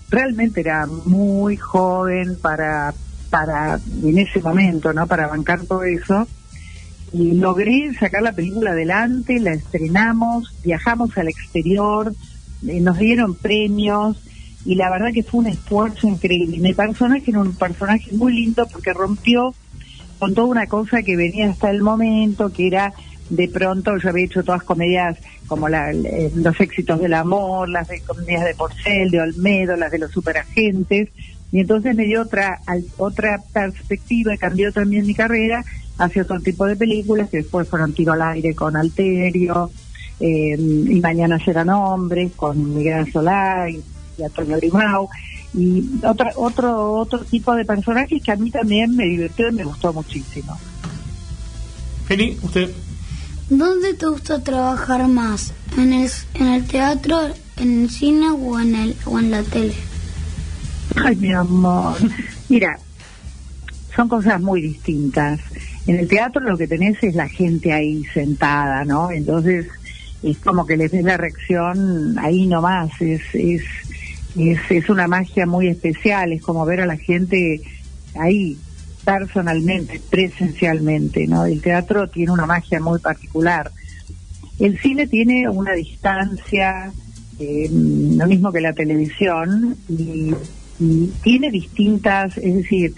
H: realmente era muy joven para, para, en ese momento, ¿no? Para bancar todo eso. Y logré sacar la película adelante, la estrenamos, viajamos al exterior, eh, nos dieron premios, y la verdad que fue un esfuerzo increíble. Mi personaje era un personaje muy lindo porque rompió con toda una cosa que venía hasta el momento, que era de pronto yo había hecho todas comedias como la, los éxitos del amor, las de comedias de Porcel, de Olmedo, las de los superagentes, y entonces me dio otra otra perspectiva, cambió también mi carrera hacia otro tipo de películas que después fueron Tiro al aire con Alterio, eh, y Mañana serán hombres con Miguel Solá y y Antonio y otra, otro otro tipo de personajes que a mí también me divirtió y me gustó muchísimo.
B: Feli, usted.
D: ¿Dónde te gusta trabajar más? ¿En el, en el teatro, en el cine o en, el, o en la tele?
H: Ay, mi amor. Mira, son cosas muy distintas. En el teatro lo que tenés es la gente ahí sentada, ¿no? Entonces es como que les ves la reacción ahí nomás. Es, es, es, es una magia muy especial, es como ver a la gente ahí personalmente, presencialmente, ¿no? El teatro tiene una magia muy particular. El cine tiene una distancia, eh, lo mismo que la televisión, y, y tiene distintas, es decir,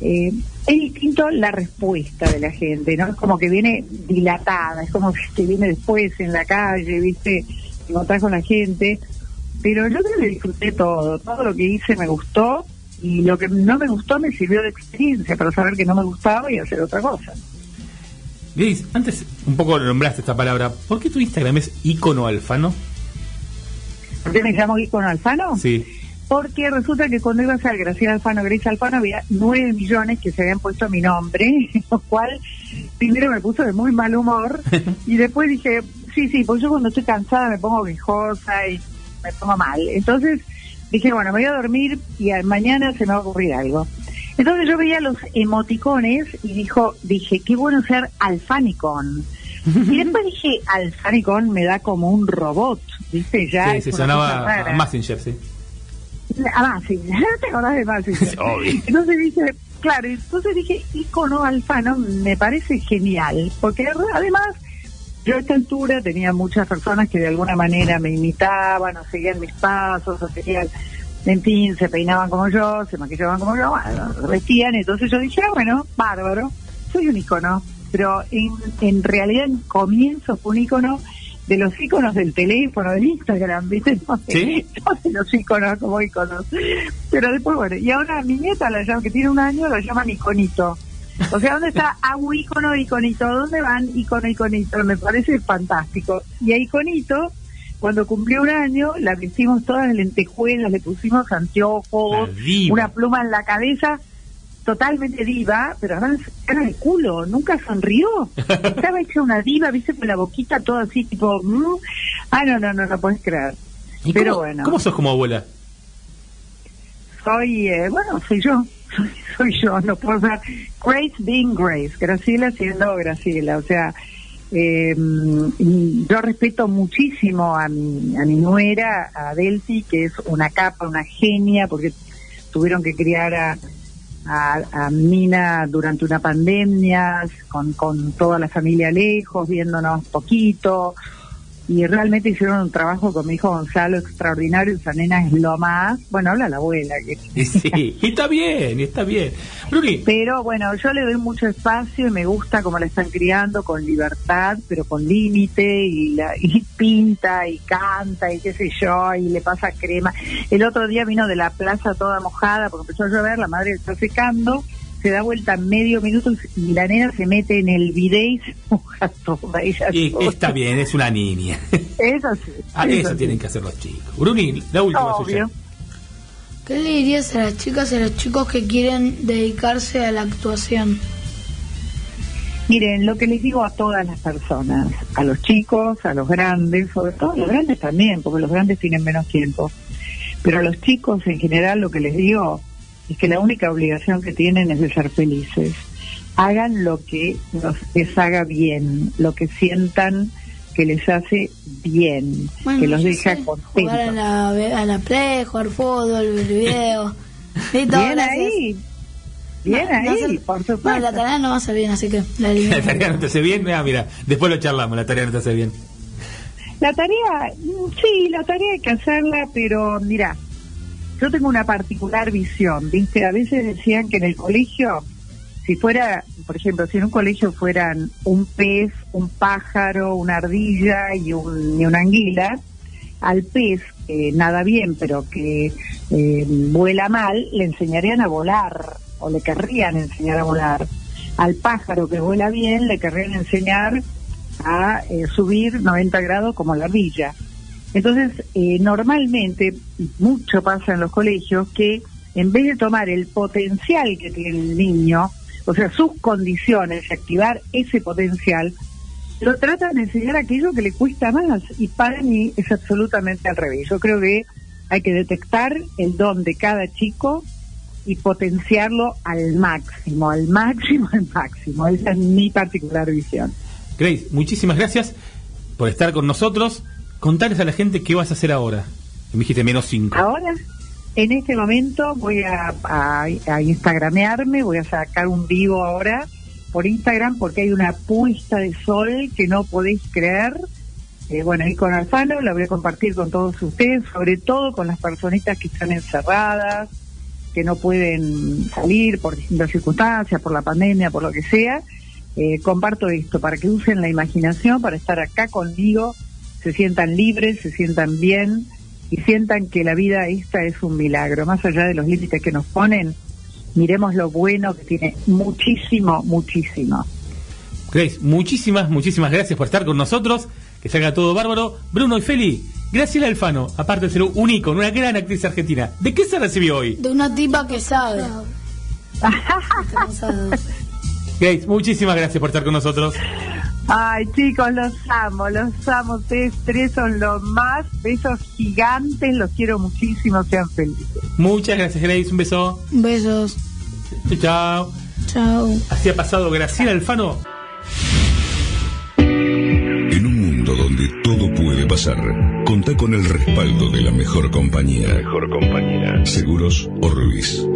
H: eh, es distinto la respuesta de la gente, ¿no? Es como que viene dilatada, es como que viene después en la calle, ¿viste? Encontrás con la gente pero yo creo que disfruté todo, todo lo que hice me gustó y lo que no me gustó me sirvió de experiencia para saber que no me gustaba y hacer otra cosa.
B: Liz, antes un poco nombraste esta palabra, ¿por qué tu Instagram es icono alfano?
H: ¿Por qué me llamo icono alfano?
B: Sí.
H: Porque resulta que cuando iba a ser Graciela Alfano, Grace Alfano, había nueve millones que se habían puesto mi nombre, lo cual primero me puso de muy mal humor y después dije, sí, sí, pues yo cuando estoy cansada me pongo viejosa y me pongo mal. Entonces dije, bueno, me voy a dormir y mañana se me va a ocurrir algo. Entonces yo veía los emoticones y dijo, dije, qué bueno ser alfanicon. Y después dije, alfanicon me da como un robot, ¿viste? Ya
B: sí, se sonaba a Messenger, sí.
H: A Messenger, ¿te acordás de Messenger? entonces dije, claro, entonces dije, icono alfano me parece genial, porque además yo a esta altura tenía muchas personas que de alguna manera me imitaban o seguían mis pasos o seguían, en fin, se peinaban como yo, se maquillaban como yo, bueno, vestían, entonces yo dije, ah, bueno, bárbaro, soy un icono, pero en, en realidad en comienzo fue un icono de los iconos del teléfono, del Instagram, ¿viste? No
B: ¿Sí?
H: no los iconos como iconos. Pero después, bueno, y ahora mi nieta, la llama, que tiene un año, lo llaman iconito. O sea, ¿dónde está Agu icono, iconito? ¿Dónde van icono, iconito? Me parece fantástico. Y a iconito, cuando cumplió un año, la vestimos todas en lentejuelas, le pusimos anteojos, una pluma en la cabeza, totalmente diva, pero además era el culo, nunca sonrió. Estaba hecha una diva, viste, con la boquita toda así, tipo, mm. ah, no, no, no, no puedes creer.
B: ¿Y
H: Pero
B: cómo,
H: bueno.
B: ¿Cómo sos como abuela?
H: soy, eh, bueno, soy yo, soy, yo, no puedo ser Grace being Grace, Graciela siendo Graciela, o sea, eh, yo respeto muchísimo a mi, a mi nuera, a Delphi, que es una capa, una genia, porque tuvieron que criar a, a, a Mina durante una pandemia, con, con toda la familia lejos, viéndonos poquito. Y realmente hicieron un trabajo con mi hijo Gonzalo extraordinario, esa nena es lo más, bueno, habla la abuela. Que...
B: Y sí, y está bien, y está bien. Bruni,
H: Pero bueno, yo le doy mucho espacio y me gusta cómo la están criando con libertad, pero con límite y, la, y pinta y canta y qué sé yo, y le pasa crema. El otro día vino de la plaza toda mojada porque empezó a llover, la madre está secando, se da vuelta medio minuto y la nena se mete en el bidet y se moja toda ella
B: y está bien, es una niña.
H: Eso sí.
B: Ah,
H: eso
B: eso
H: sí.
B: tienen que hacer los chicos. Bruni, la última suya.
C: ¿Qué le dirías a las chicas y a los chicos que quieren dedicarse a la actuación?
H: Miren, lo que les digo a todas las personas, a los chicos, a los grandes, sobre todo a los grandes también, porque los grandes tienen menos tiempo, pero a los chicos en general lo que les digo es que la única obligación que tienen es de ser felices. Hagan lo que los, les haga bien, lo que sientan que les hace bien, que los deja
C: sé,
H: contentos.
C: Jugar a la, a la play, jugar fútbol, ver video. Y todo,
H: Bien
C: gracias.
H: ahí, bien
C: No, no
H: ahí,
C: sé-
H: por
C: No,
H: supuesto.
C: la tarea no va a ser bien, así que la.
B: La tarea no te hace bien. Ah, mira, después lo charlamos. La tarea no te hace bien.
H: La tarea, mm, sí, la tarea hay que hacerla, pero mira, yo tengo una particular visión, ¿viste? A veces decían que en el colegio, si fuera, por ejemplo, si en un colegio fueran un pez, un pájaro, una ardilla y, un, y una anguila, al pez que nada bien, pero que eh, vuela mal, le enseñarían a volar, o le querrían enseñar a volar. Al pájaro que vuela bien, le querrían enseñar a eh, subir 90 grados como la ardilla. Entonces, eh, normalmente, mucho pasa en los colegios que en vez de tomar el potencial que tiene el niño, o sea, sus condiciones, y activar ese potencial, lo tratan de enseñar aquello que le cuesta más. Y para mí es absolutamente al revés. Yo creo que hay que detectar el don de cada chico y potenciarlo al máximo, al máximo, al máximo. Esa es mi particular visión.
B: Grace, muchísimas gracias por estar con nosotros. Contarles a la gente qué vas a hacer ahora. Me dijiste menos 5.
H: Ahora, en este momento, voy a, a, instagramearme, voy a sacar un vivo ahora por Instagram porque hay una puesta de sol que no podéis creer. Eh, bueno, ahí con Alfano la voy a compartir con todos ustedes, sobre todo con las personitas que están encerradas, que no pueden salir por distintas circunstancias, por la pandemia, por lo que sea. Eh, comparto esto para que usen la imaginación, para estar acá conmigo, se sientan libres, se sientan bien y sientan que la vida esta es un milagro. Más allá de los límites que nos ponen, miremos lo bueno que tiene muchísimo, muchísimo.
B: Grace, muchísimas, muchísimas gracias por estar con nosotros. Que salga todo bárbaro. Bruno y Feli, Graciela Alfano, aparte de ser un ícono, una gran actriz argentina. ¿De qué se recibió hoy?
C: De una tipa que sabe.
B: Grace, muchísimas gracias por estar con nosotros.
H: Ay, chicos, los amo, los amo. Ustedes tres son los más. Besos gigantes, los quiero muchísimo. Sean felices.
B: Muchas gracias, Grace. Un beso.
C: Besos.
B: Chao, chao.
C: Chao.
B: Así ha pasado Graciela Alfano.
I: En un mundo donde todo puede pasar, contá con el respaldo de la mejor compañía. mejor compañía. Seguros Orbis.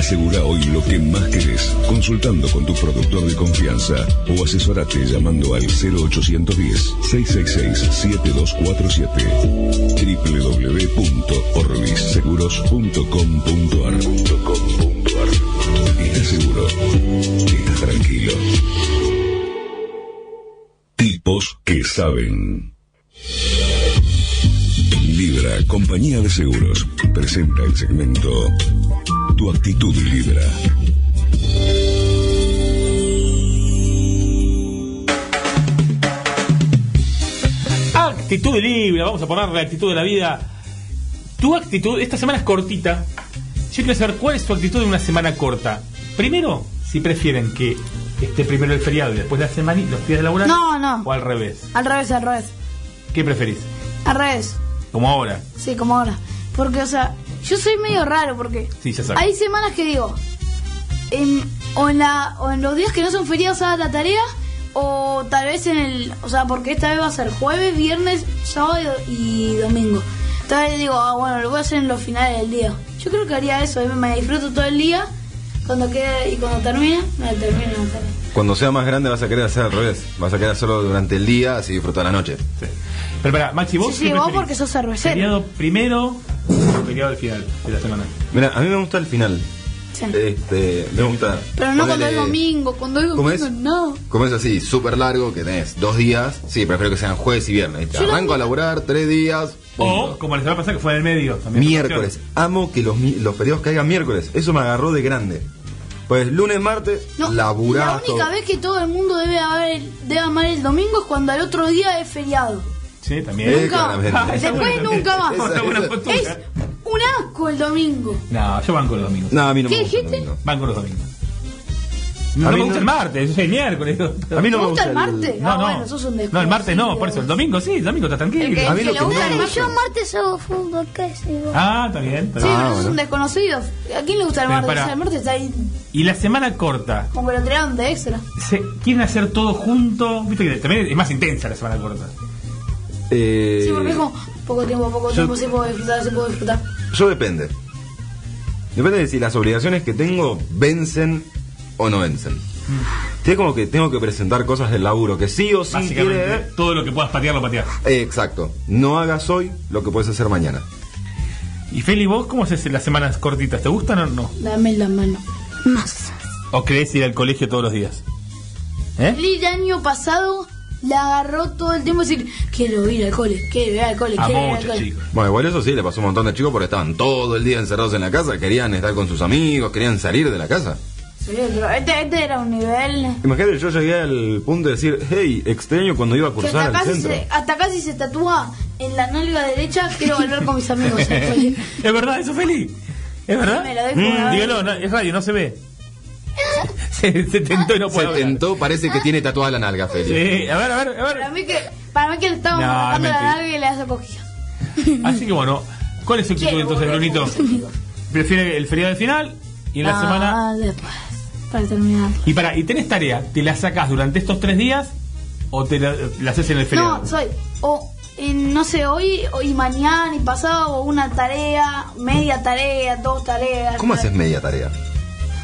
I: Asegura hoy lo que más querés, consultando con tu productor de confianza o asesorate llamando al 0810-666-7247 www.orbisseguros.com.ar Estás seguro, estás tranquilo. Tipos que saben. Libra, compañía de seguros, presenta el segmento Tu actitud Libra.
B: Actitud libre, vamos a ponerle actitud de la vida. Tu actitud, esta semana es cortita. Yo quiero saber cuál es tu actitud de una semana corta. Primero, si prefieren que esté primero el feriado y después la semana, los días de laburar.
C: No, no.
B: O al revés.
C: Al revés, al revés.
B: ¿Qué preferís?
C: Al revés.
B: Como ahora.
C: Sí, como ahora. Porque, o sea, yo soy medio raro porque
B: Sí, ya sabes.
C: hay semanas que digo, en, o, en la, o en los días que no son feriados haga la tarea, o tal vez en el, o sea, porque esta vez va a ser jueves, viernes, sábado y domingo. Entonces digo, ah, bueno, lo voy a hacer en los finales del día. Yo creo que haría eso, eh, me disfruto todo el día, cuando quede y cuando termine, me termino la tarea.
J: Cuando sea más grande vas a querer hacer al revés. Vas a querer hacerlo durante el día, así disfrutar la noche.
B: Sí. Pero para, Maxi, vos.
C: Sí, sí, vos porque sos cervecero.
B: ¿Feriado primero o feriado al final de la semana?
J: Mira, a mí me gusta el final.
C: Sí.
J: Este, me gusta.
C: Pero no cuando es domingo, cuando es
J: ¿Cómo
C: domingo,
J: es?
C: no.
J: Como es así, súper largo, que tenés dos días. Sí, prefiero que sean jueves y viernes.
C: Yo
J: Arranco a laburar tres días.
B: O,
J: punto.
B: como la semana pasada que fue en el medio. También
J: Miércoles. Amo que los, mi- los feriados caigan miércoles. Eso me agarró de grande. Pues lunes, martes,
C: No,
J: laburás.
C: la única
J: todo.
C: vez que todo el mundo debe, haber, debe amar el domingo es cuando el otro día es feriado.
B: Sí, también.
C: Nunca.
B: esa
C: Después
B: buena
C: nunca más.
B: Esa
J: Esa-.
C: Es un asco el domingo.
B: No, yo banco los domingos.
J: No, a mí no
C: ¿Qué
J: me gusta el
C: dijiste?
J: domingo.
B: Banco los domingos. No,
J: A mí
B: me gusta
J: no-
B: el martes, yo soy el miércoles.
J: A mí
C: ¿Te
J: no me
C: gusta
J: gusta
C: el martes?
B: No,
C: ah,
B: no.
C: bueno, sos un
B: no, el martes no, por eso. El domingo sí, el domingo está
C: El que,
B: tranquilo.
J: A mí lo
C: que gusta
J: no
C: el
J: me
C: martes.
D: Yo martes hago fútbol, ¿qué sé yo?
B: Ah, está bien.
C: Sí,
B: bien.
J: Ah,
C: pero sos
J: bueno.
C: un desconocido. ¿A quién le gusta el
B: Pero
C: martes?
B: para-
C: O sea, el martes está ahí
B: Y la semana corta,
C: como que lo tiraron de extra.
B: se quieren hacer todo junto. Viste que también es más intensa la semana corta.
J: Eh,
C: Sí, porque es como poco tiempo, poco
J: yo-
C: tiempo, sí puedo disfrutar, sí puedo disfrutar.
J: Yo depende. Depende de si las obligaciones que tengo vencen o no vencen. Como que tengo que presentar cosas del laburo que sí o sí
B: todo lo que puedas patear, lo pateas.
J: Eh, exacto. No hagas hoy lo que puedes hacer mañana.
B: Y Feli, ¿vos cómo haces las semanas cortitas? ¿Te gustan o no?
C: Dame la mano.
D: Más.
B: ¿O crees ir al colegio todos los días? ¿Eh?
C: El año pasado le agarró todo el tiempo decir, quiero ir al cole, quiero ir al cole,
B: A
C: quiero ir al
B: muchos
C: cole.
B: chicos.
J: Bueno, igual eso sí, le pasó a un montón de chicos porque estaban todo el día encerrados en la casa, querían estar con sus amigos, querían salir de la casa.
C: Este, este era un nivel...
J: Imagínate, yo llegué al punto de decir, hey, extraño cuando iba a cursar
C: hasta,
J: al
C: casi
J: centro.
C: se, hasta casi se tatúa en la nalga derecha, quiero volver con mis amigos cole.
B: ¿Es verdad eso, Feli? ¿Es verdad?
C: Me lo dejo vez.
B: Dígalo, no, es radio, no se ve. Se, se tentó y no
J: Se
B: puede hablar.
J: tentó, parece que tiene tatuada la nalga, Feli.
B: Sí, a ver, a ver, a
C: Para
B: ver.
C: mí que, para mí que le estamos
B: No,
C: la nalga y le hace cosquillas.
B: Así que bueno, ¿cuál es su actitud entonces, Brunito? ¿Prefiere el feriado del final y en la
C: Ah,
B: semana?
C: después, para terminar.
B: Y para, ¿y tenés tarea? ¿Te la sacás durante estos tres días o te la, la haces en el feriado?
C: No, soy, o en, no sé, hoy, hoy mañana y pasado, o una tarea, media tarea, dos tareas.
J: ¿Cómo haces media tarea?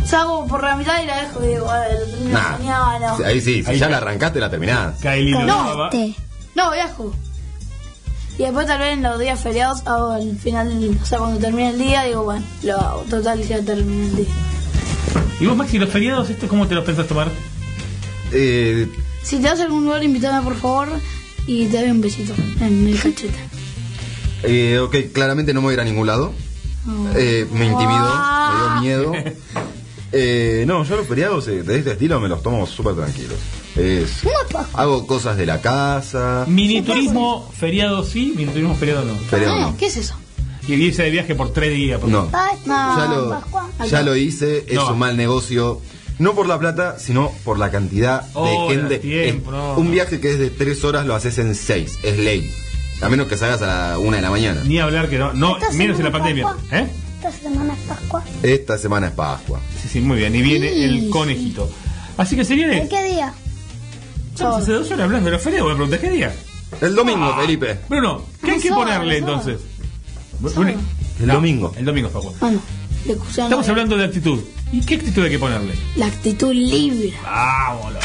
C: O sea, hago por la mitad y la dejo y digo, a ver, lo termino
J: Nah.
C: mañana.
J: Ahí sí, si
B: Ahí
J: ya la arrancaste, la terminás.
B: Cae el de
C: No. No, viajo. Y después tal vez en los días feriados hago al final, o sea, cuando termine el día, digo, bueno, lo hago, total ya terminé el día.
B: ¿Y vos, Maxi, los feriados, estos cómo te los pensás tomar?
J: Eh,
C: Si te vas a algún lugar, invítame por favor y te doy un besito en el cachete.
J: eh, ok, claramente no me voy a ir a ningún lado. Eh, me intimidó, me dio miedo. Eh, no, yo los feriados eh, de este estilo me los tomo súper tranquilos. Es, hago cosas de la casa.
B: Mini turismo, feriado sí, mini turismo, feriado no.
J: Feriado no.
C: ¿Qué es eso?
B: Y irse de viaje por tres días. por-
J: No. Ya lo, ya lo hice, es
B: No.
J: un mal negocio. No por la plata, sino por la cantidad de gente.
B: tiempo,
J: Es-
B: no.
J: Un viaje que es de tres horas lo haces en seis, es ley. A menos que salgas a la una de la mañana.
B: Ni hablar que no, no menos en la pandemia. ¿Eh?
D: Esta semana es Pascua.
J: Esta semana es Pascua.
B: Sí, sí, muy bien. Y viene el conejito. Así que se
D: ¿De
B: viene.
D: qué día?
B: Estamos hace dos horas hablando de los feriados. Me pregunté qué día.
J: El domingo,
B: Ah,
J: Felipe.
B: Bruno, ¿qué hay que ponerle entonces?
J: El
B: no,
J: domingo.
B: El domingo, Facu.
C: Bueno,
B: Estamos hablando de actitud. ¿Y qué actitud hay que ponerle?
C: La actitud libre.
B: Vámonos.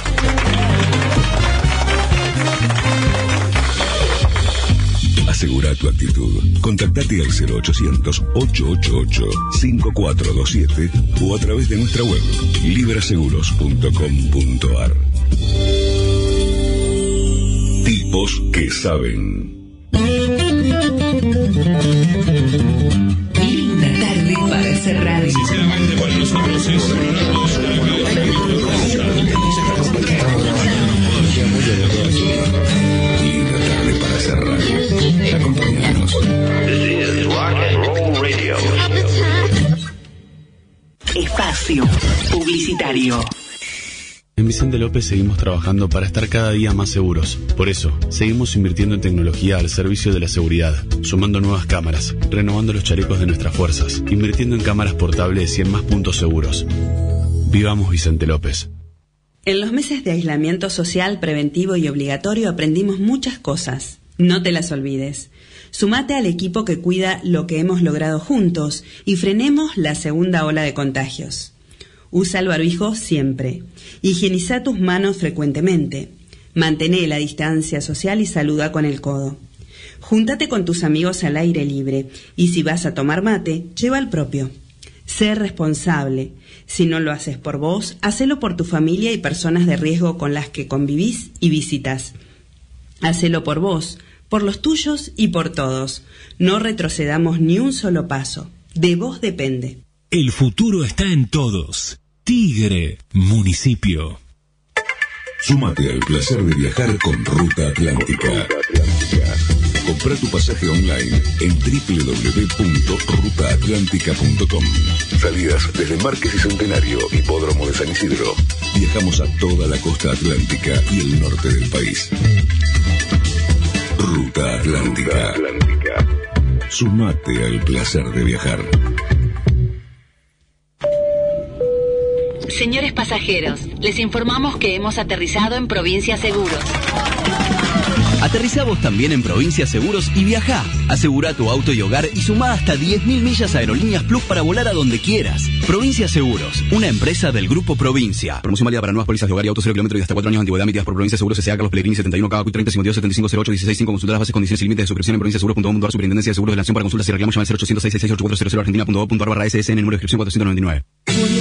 I: Asegura tu actitud. Contactate al 0800-888-5427 o a través de nuestra web libraseguros.com.ar. Tipos que saben.
K: Linda tarde para hacer radio.
I: Sinceramente para nosotros es Linda tarde para hacer radio. Acompáñanos.
K: Espacio Publicitario.
L: En Vicente López seguimos trabajando para estar cada día más seguros. Por eso, seguimos invirtiendo en tecnología al servicio de la seguridad, sumando nuevas cámaras, renovando los chalecos de nuestras fuerzas, invirtiendo en cámaras portables y en más puntos seguros. Vivamos Vicente López.
M: En los meses de aislamiento social preventivo y obligatorio aprendimos muchas cosas. No te las olvides. Sumate al equipo que cuida lo que hemos logrado juntos y frenemos la segunda ola de contagios. Usa el barbijo siempre. Higieniza tus manos frecuentemente. Mantén la distancia social y saluda con el codo. Júntate con tus amigos al aire libre y si vas a tomar mate, lleva el propio. Sé responsable. Si no lo haces por vos, hacelo por tu familia y personas de riesgo con las que convivís y visitas. Hacelo por vos, por los tuyos y por todos. No retrocedamos ni un solo paso. De vos depende.
N: El futuro está en todos. Tigre, municipio.
I: Súmate al placer de viajar con Ruta Atlántica. Compra tu pasaje online en www.rutaatlántica.com. Salidas desde Márquez y Centenario, Hipódromo de San Isidro. Viajamos a toda la costa atlántica y el norte del país. Ruta Atlántica. Sumate al placer de viajar.
O: Señores pasajeros, les informamos que hemos aterrizado en Provincia Seguros.
P: Aterriza vos también en Provincia Seguros y viaja. Asegura tu auto y hogar y suma hasta 10.000 millas a Aerolíneas Plus para volar a donde quieras. Provincia Seguros, una empresa del Grupo Provincia. Promoción válida para nuevas pólizas de hogar y autos 0 kilómetros y hasta 4 años de antigüedad emitidas por Provincia Seguros S.A. Carlos Pellegrini 71 KQ 30 52 75 08 16 5 Consultar las bases, condiciones y límites de suscripción en provinciaseguros.com.ar Superintendencia de Seguros de la Nación para consultas y reclamos llama al 0800 argentina.gov.ar barra SSN número de inscripción 499.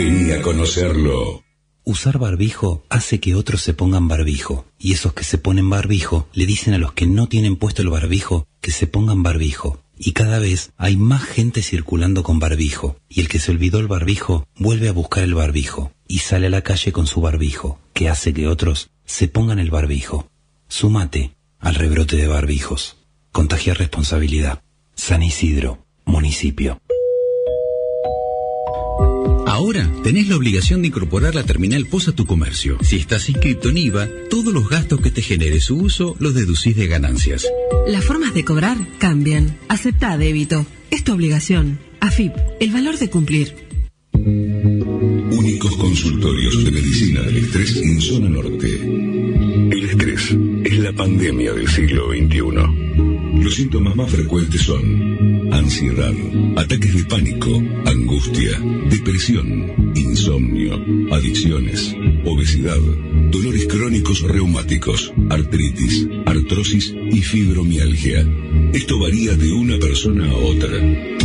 I: Vení a conocerlo.
Q: Usar barbijo hace que otros se pongan barbijo, y esos que se ponen barbijo le dicen a los que no tienen puesto el barbijo que se pongan barbijo. Y cada vez hay más gente circulando con barbijo, y el que se olvidó el barbijo vuelve a buscar el barbijo, y sale a la calle con su barbijo, que hace que otros se pongan el barbijo. Súmate al rebrote de barbijos. Contagia responsabilidad. San Isidro, municipio.
N: Ahora tenés la obligación de incorporar la terminal POS a tu comercio. Si estás inscrito en IVA, todos los gastos que te genere su uso los deducís de ganancias.
R: Las formas de cobrar cambian. Acepta débito. Es tu obligación. AFIP, el valor de cumplir.
I: Únicos consultorios de medicina del estrés en zona norte. El estrés es la pandemia del siglo XXI. Los síntomas más frecuentes son ansiedad, ataques de pánico, angustia, depresión, insomnio, adicciones, obesidad, dolores crónicos reumáticos, artritis, artrosis y fibromialgia. Esto varía de una persona a otra.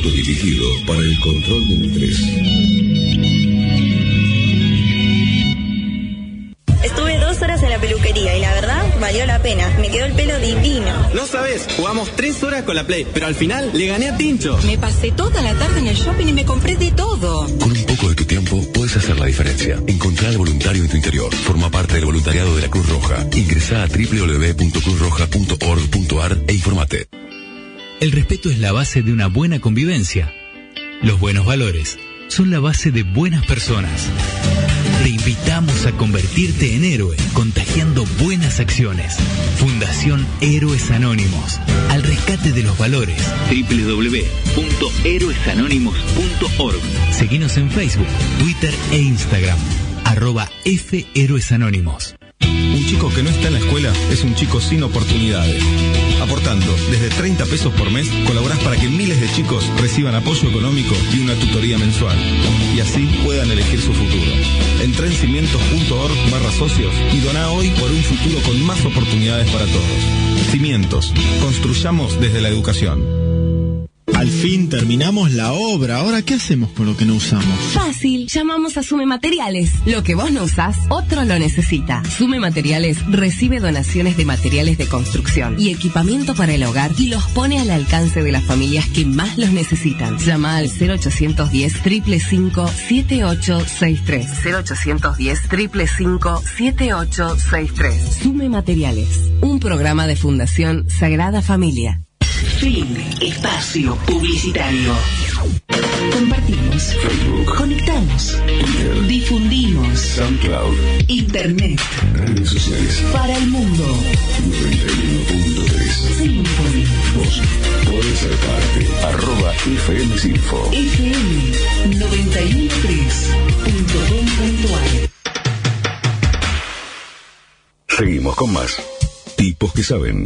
I: Entrenamiento autodirigido para el control del estrés.
S: Estuve dos horas en la peluquería y la verdad valió la pena. Me quedó el pelo divino.
T: No sabes, jugamos tres horas con la Play, pero al final le gané a Tincho.
R: Me pasé toda la tarde en el shopping y me compré de todo.
I: Con un poco de tu tiempo puedes hacer la diferencia. Encontrar al voluntario en tu interior. Forma parte del voluntariado de la Cruz Roja. Ingresa a www.cruzroja.org.ar e informate.
N: El respeto es la base de una buena convivencia. Los buenos valores son la base de buenas personas. Te invitamos a convertirte en héroe, contagiando buenas acciones. Fundación Héroes Anónimos. Al rescate de los valores. www.héroesanónimos.org. Seguinos en Facebook, Twitter e Instagram. Arroba F Héroes Anónimos.
U: Un chico que no está en la escuela es un chico sin oportunidades. Aportando desde 30 pesos por mes, colaborás para que miles de chicos reciban apoyo económico y una tutoría mensual. Y así puedan elegir su futuro. Entra en cimientos.org barra socios y doná hoy por un futuro con más oportunidades para todos. Cimientos. Construyamos desde la educación. Al fin terminamos la obra. Ahora, ¿qué hacemos con lo que no usamos?
V: Fácil, llamamos a Sume Materiales. Lo que vos no usás, otro lo necesita. Sume Materiales recibe donaciones de materiales de construcción y equipamiento para el hogar y los pone al alcance de las familias que más los necesitan. Llama al 0810 555 7863. 0810 555 7863. Sume Materiales, un programa de Fundación Sagrada Familia.
K: Fin. Espacio publicitario. Compartimos.
I: Facebook.
K: Conectamos. Difundimos.
I: SoundCloud.
K: Internet.
I: Redes sociales.
K: Para el mundo.
I: 91.3.
K: Symphony.
I: Vos podés ser parte. Arroba FM Sinfo.
K: FM 913.com.ar
I: Seguimos con más. Tipos que saben.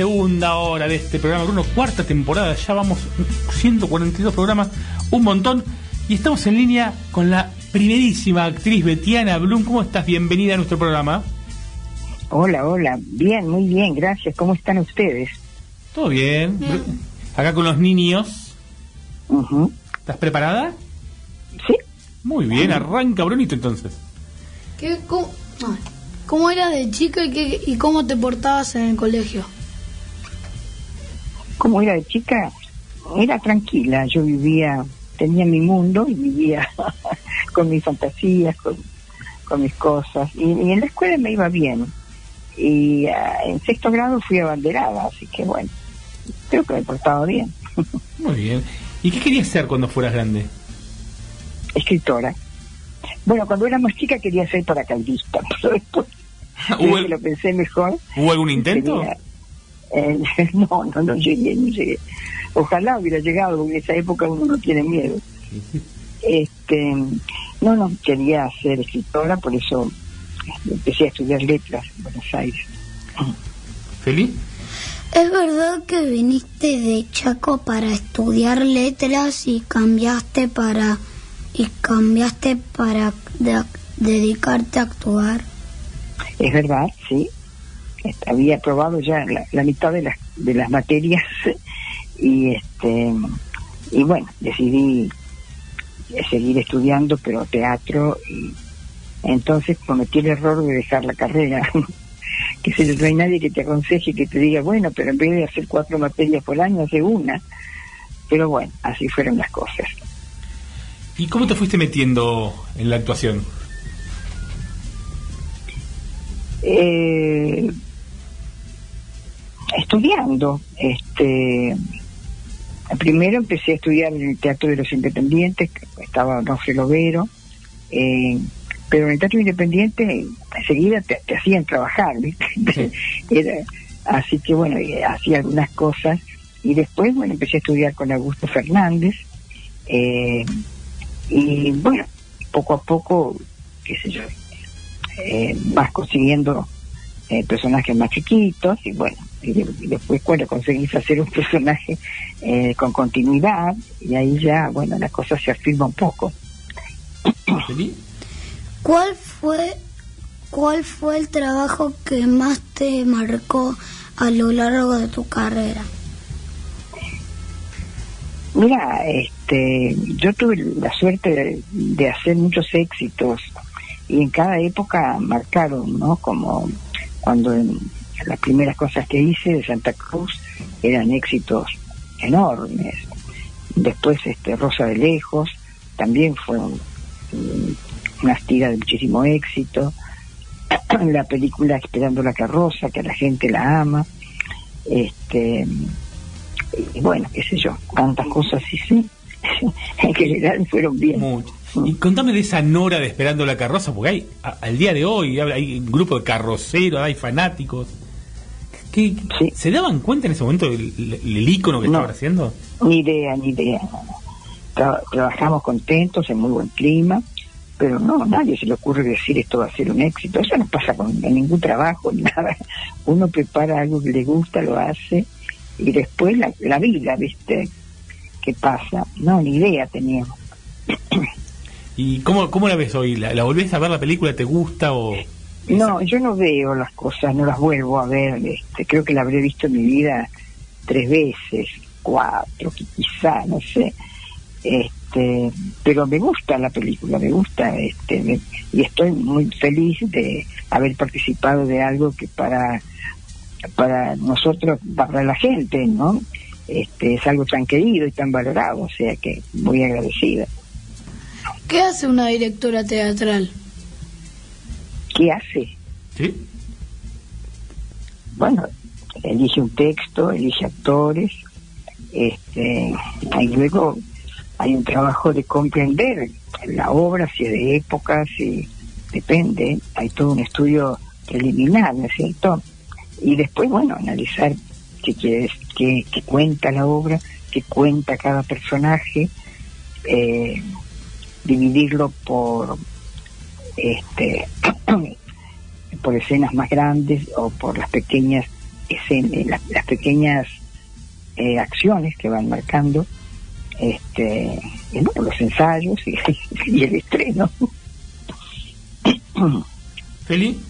B: Segunda hora de este programa, Bruno, cuarta temporada, ya vamos 142 programas, un montón, y estamos en línea con la primerísima actriz Betiana Blum. ¿Cómo estás? Bienvenida a nuestro programa.
W: Hola, hola. Bien, muy bien, gracias. ¿Cómo están ustedes?
B: ¿Todo bien? Acá con los niños. ¿Estás preparada?
W: Sí.
B: Muy bien, arranca Brunito entonces.
C: ¿Qué, cómo, cómo era de chica y, qué, y cómo te portabas en el colegio?
W: ¿Cómo era de chica? Era tranquila. Yo vivía, tenía mi mundo y vivía con mis fantasías, con, con mis cosas. Y, y en la escuela me iba bien. Y ah, en sexto grado fui abanderada, así que bueno, creo que me portaba bien.
B: Muy bien. ¿Y qué querías ser cuando fueras grande?
W: Escritora. Bueno, cuando era más chica quería ser paracaidista, pero después
B: ¿Hubo,
W: que lo pensé mejor.
B: ¿Hubo algún intento?
W: Quería- eh, no, no, no llegué, no llegué. Ojalá hubiera llegado, porque en esa época uno no tiene miedo. Este, no, no, quería ser escritora, por eso empecé a estudiar letras en Buenos Aires.
B: ¿Feliz?
D: ¿Es verdad que viniste de Chaco para estudiar letras y cambiaste para y cambiaste para de- dedicarte a actuar?
W: Es verdad, sí. Había aprobado ya la, la mitad de las, de las materias y este y bueno, decidí seguir estudiando, pero teatro y entonces cometí el error de dejar la carrera. que se no hay nadie que te aconseje que te diga, bueno, pero en vez de hacer cuatro materias por año, hace una. Pero bueno, así fueron las cosas.
B: ¿Y cómo te fuiste metiendo en la actuación?
W: Eh, estudiando, este, primero empecé a estudiar en el Teatro de los Independientes, estaba Onofre Lovero, eh, pero en el Teatro Independiente enseguida te, te hacían trabajar, ¿viste? Era, así que bueno, eh, hacía algunas cosas. Y después, bueno, empecé a estudiar con Augusto Fernández eh, y bueno, poco a poco, qué sé yo, eh, vas consiguiendo eh, personajes más chiquitos y bueno, y, de- y después cuando conseguís hacer un personaje eh, con continuidad y ahí ya, bueno, la cosa se afirma un poco.
D: ¿Cuál fue cuál fue el trabajo que más te marcó a lo largo de tu carrera?
W: Mira, este, yo tuve la suerte de, de hacer muchos éxitos y en cada época marcaron, ¿no? Como cuando en las primeras cosas que hice de Santa Cruz eran éxitos enormes. Después, este, Rosa de Lejos también fue un- un- una de muchísimo éxito. La película Esperando la carroza, que la gente la ama. Este, y bueno, qué sé yo, tantas cosas hice. en general fueron bien.
B: Y contame de esa Nora de Esperando la Carroza, porque hay, al día de hoy, hay un grupo de carroceros, hay fanáticos. ¿Qué, ¿Se daban cuenta en ese momento del el, ícono que
W: No.
B: estaban haciendo?
W: Ni idea, ni idea. Tra- trabajamos contentos, en muy buen clima, pero no, nadie se le ocurre decir esto va a ser un éxito. Eso no pasa con ningún trabajo, ni nada. Uno prepara algo que le gusta, lo hace y después la, la vida, ¿viste? ¿Qué pasa? No, ni idea teníamos.
B: ¿Y cómo, cómo la ves hoy? ¿La, la volvés a ver la película? ¿Te gusta o...?
W: No, yo no veo las cosas, no las vuelvo a ver. Este, creo que la habré visto en mi vida tres veces, cuatro, qui- quizá, no sé. Este, pero me gusta la película, me gusta, este, me- y estoy muy feliz de haber participado de algo que para para nosotros, para la gente, ¿no? Este, es algo tan querido y tan valorado, o sea que muy agradecida.
C: ¿Qué hace una directora teatral?
W: ¿Qué hace?
B: ¿Sí?
W: bueno, elige un texto, elige actores, este, y luego hay un trabajo de comprender la obra, si es de época, si depende, hay todo un estudio preliminar, ¿no es cierto? Y después, bueno, analizar qué quieres, qué, qué cuenta la obra, qué cuenta cada personaje, eh, dividirlo por este por escenas más grandes o por las pequeñas escenas, las, las pequeñas eh, acciones que van marcando este y bueno, los ensayos y, y el estreno
B: ¿Feli?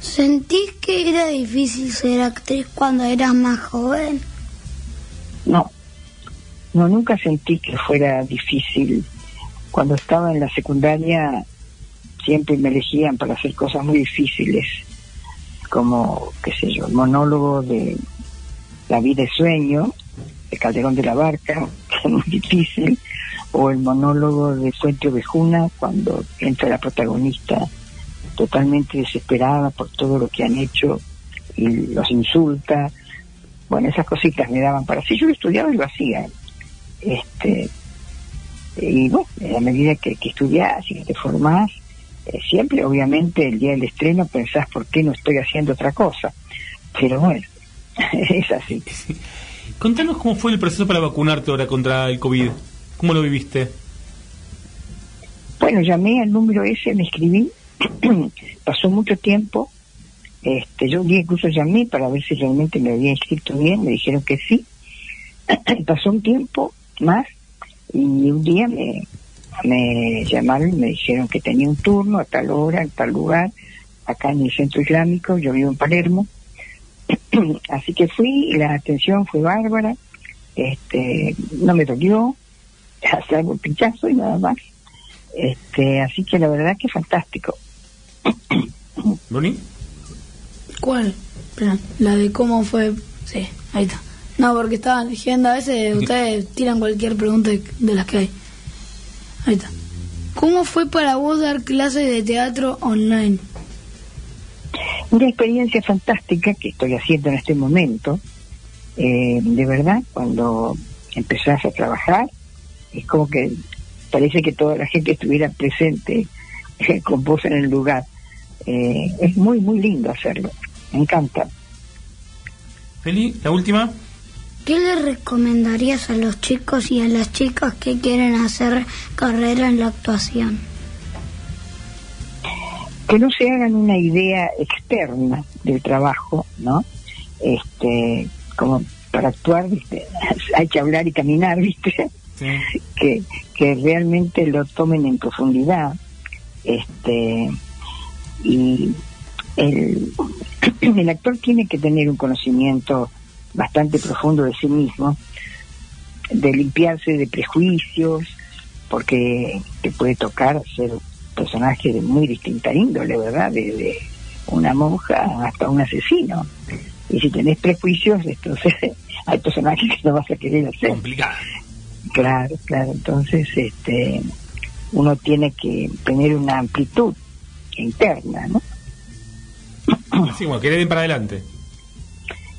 D: ¿Sentís que era difícil ser actriz cuando eras más joven?
W: no no nunca sentí que fuera difícil cuando estaba en la secundaria siempre me elegían para hacer cosas muy difíciles como qué sé yo el monólogo de la vida es sueño de Calderón de la Barca que es muy difícil o el monólogo de Fuente Ovejuna cuando entra la protagonista totalmente desesperada por todo lo que han hecho y los insulta. Bueno esas cositas me daban para sí yo lo estudiaba y lo hacía. Este y bueno a medida que, que estudias y que te formás siempre obviamente el día del estreno pensás por qué no estoy haciendo otra cosa pero bueno es así.
B: Contanos cómo fue el proceso para vacunarte ahora contra el COVID. ¿Cómo lo viviste?
W: Bueno, llamé al número ese, me escribí, pasó mucho tiempo, este, yo un día incluso llamé para ver si realmente me había inscrito bien, me dijeron que sí, pasó un tiempo más y un día me, me llamaron y me dijeron que tenía un turno a tal hora, en tal lugar, acá en el centro islámico, yo vivo en Palermo, así que fui y la atención fue bárbara, este, no me dolió, salvo el pinchazo y nada más. Este, así que la verdad que fantástico.
B: ¿Boni?
C: ¿Cuál? La de cómo fue. Sí, ahí está. No, porque estaban leyendo, a veces ustedes tiran cualquier pregunta de las que hay. Ahí está. ¿Cómo fue para vos dar clases de teatro online?
W: Una experiencia fantástica que estoy haciendo en este momento. Eh, de verdad, cuando empezás a trabajar, es como que parece que toda la gente estuviera presente eh, con vos en el lugar. Eh, es muy, muy lindo hacerlo. Me encanta.
B: Feli, la última.
D: ¿Qué le recomendarías a los chicos y a las chicas que quieren hacer carrera en la actuación?
W: que no se hagan una idea externa del trabajo, ¿no? Este, como para actuar, ¿viste? hay que hablar y caminar, ¿viste? Que, que realmente lo tomen en profundidad, este, y el, el actor tiene que tener un conocimiento bastante profundo de sí mismo, de limpiarse de prejuicios, porque te puede tocar ser personaje de muy distinta índole, ¿verdad? Desde una monja hasta un asesino. Y si tenés prejuicios, entonces hay personajes que no vas a querer hacer.
B: Complicado.
W: Claro, claro. Entonces, este, uno tiene que tener una amplitud interna, ¿no?
B: Así como que le den para adelante.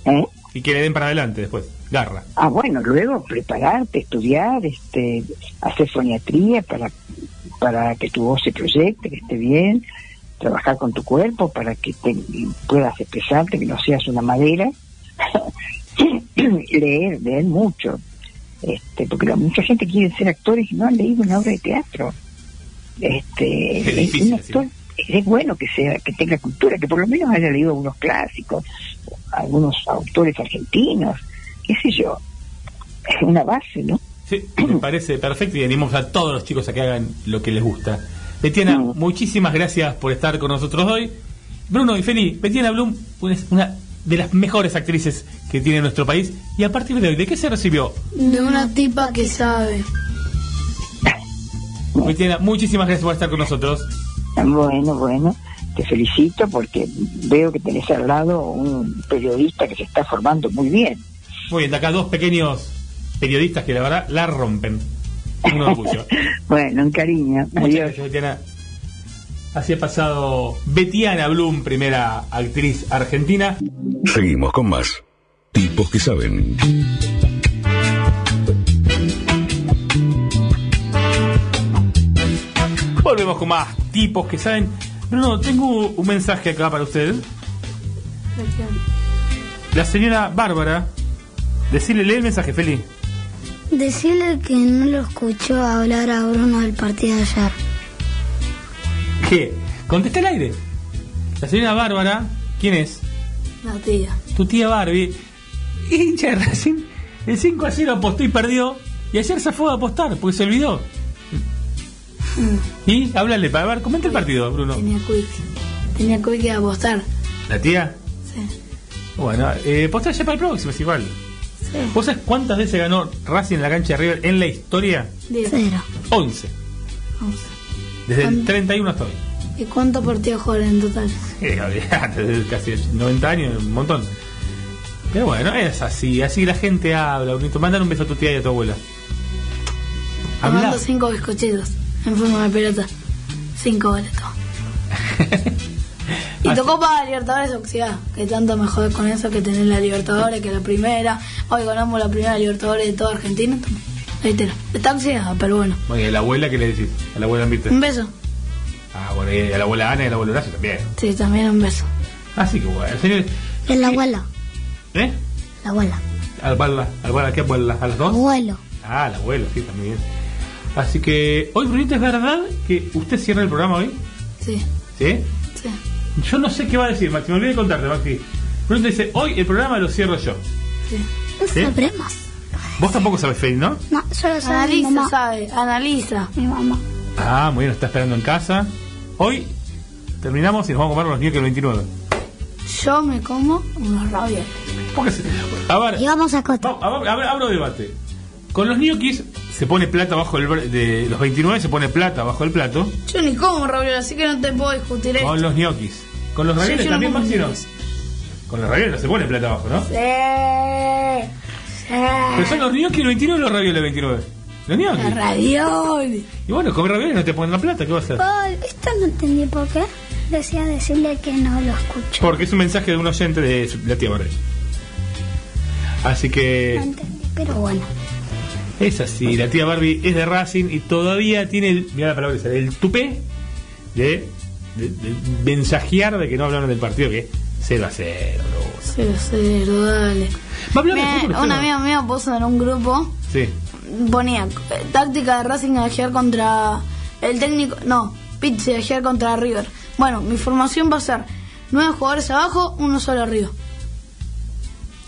W: ¿Eh?
B: Y que le den para adelante después. Garra.
W: Ah, bueno, luego prepararte, estudiar, este, hacer foniatría para, para que tu voz se proyecte, que esté bien, trabajar con tu cuerpo para que te, puedas expresarte, que no seas una madera, leer, leer mucho, este, porque la- mucha gente quiere ser actores y no han leído una obra de teatro. Este,
B: Es difícil,
W: un actor es bueno que sea, que tenga cultura, que por lo menos haya leído algunos clásicos, algunos autores argentinos, qué sé yo, es una base, ¿no?
B: Sí, me parece perfecto y animamos a todos los chicos a que hagan lo que les gusta. Betiana, muchísimas gracias por estar con nosotros hoy. Bruno y Feli, Betiana Blum es una de las mejores actrices que tiene nuestro país. Y a partir de hoy, ¿de qué se recibió?
C: De una tipa que sabe.
B: Betiana, muchísimas gracias por estar con nosotros.
W: Bueno, bueno, te felicito porque veo que tenés al lado un periodista que se está formando muy bien.
B: Muy bien, de acá dos pequeños periodistas que la verdad la rompen. Un orgullo.
W: Bueno, un cariño.
B: Muchas
W: Adiós.
B: gracias, Betiana. Así ha pasado Betiana Blum, primera actriz argentina.
I: Seguimos con más. Tipos que saben.
B: Volvemos con más tipos que saben. Bruno, tengo un mensaje acá para usted. La señora Bárbara. Decirle, lee el mensaje, Feli.
D: Decirle que no lo escuchó hablar a Bruno del partido de ayer.
B: ¿Qué? Contesta el aire. La señora Bárbara, ¿quién es?
C: La tía.
B: Tu tía Barbie. Hincha de Racing. El 5 a 0 apostó y perdió. Y ayer se fue a apostar porque se olvidó. Y háblale para ver, comenta el partido, Bruno.
C: Tenía quick. Tenía quick que apostar.
B: ¿La tía?
C: Sí.
B: Bueno, eh, apostar ya para el próximo, es igual.
C: Sí.
B: ¿Vos sabés cuántas veces ganó Racing en la cancha de River en la historia?
C: Cero.
B: 11. Desde el 31 hasta hoy.
C: ¿Y cuántos partidos jugaron en total?
B: Eh, desde casi 90 años, un montón. Pero bueno, es así, así la gente habla, bonito. Mándale un beso a tu tía y a tu abuela.
C: Te
B: Habla.
C: mando cinco bizcochitos en forma de pelota. Cinco todo. y tocó para Libertadores Oxidad, que tanto me jode con eso que tener la Libertadores, que la primera. Hoy ganamos la primera Libertadores de toda Argentina. Ahí te Está oxidada, pero bueno.
B: Bueno, y a la abuela, ¿qué le decís? A la abuela Mirta.
C: Un beso.
B: Ah, bueno, y a la abuela Ana y a la abuela Horacio también.
C: Sí, también un beso.
B: Así que bueno, señores.
D: El abuelo.
B: ¿Eh?
D: La abuela.
B: ¿Al abuela? ¿Al abuela qué abuela? ¿A las dos?
D: Abuelo.
B: Ah, la abuela, sí, también. Así que, hoy, Brunita, ¿es verdad que usted cierra el programa hoy?
C: Sí,
B: ¿Sí?
C: sí.
B: Yo no sé qué va a decir, Maxi. Me olvidé de contarte, Maxi. Brunita dice, hoy el programa lo cierro yo.
D: No
B: ¿Sí?
D: sabremos.
B: Vos tampoco sabes, Feli, ¿no?
D: No, solo sabe mi
C: Analiza,
D: mamá.
C: sabe, analiza.
D: Mi mamá.
B: Ah, muy bien, está esperando en casa. Hoy terminamos y nos vamos a comer los ñoquis el 29.
C: Yo me como unos ravioles.
B: Porque se- a ver,
D: Y vamos a Cota.
B: a ver, a ver, abro debate. Con los ñoquis se pone plata bajo el de los 29 se pone plata bajo el plato.
C: Yo ni como ravioles, así que no te puedo discutir esto.
B: Con los ñoquis. Con los
C: Sí,
B: ravioles
C: no
B: también,
C: como
B: Maxi, ¿no? Con los ravioles no se pone plata abajo, ¿no?
C: Sí.
B: Pero son los ñoquis el 29 o los ravioles el 29. Los ñoquis.
C: Los ravioles.
B: Y bueno, comer ravioles no te ponen la plata, ¿qué va a hacer?
D: Ay, esto no entendí por qué. Decía decirle que no lo escucho.
B: Porque es un mensaje de un oyente de la tía Barbie. Así que
D: Pero bueno.
B: Es así, la tía Barbie es de Racing y todavía tiene, el, mira la palabra esa, el tupé de, de, de mensajear de que no hablaron del partido, que 0 a 0.
C: Cero, cero, dale.
B: Va a hablar de
C: Me- un amigo mío puso en un grupo,
B: Sí.
C: ponía táctica de Racing ayer contra el técnico, no, Pizzi ayer contra River. Bueno, mi formación va a ser nueve jugadores abajo, uno solo arriba.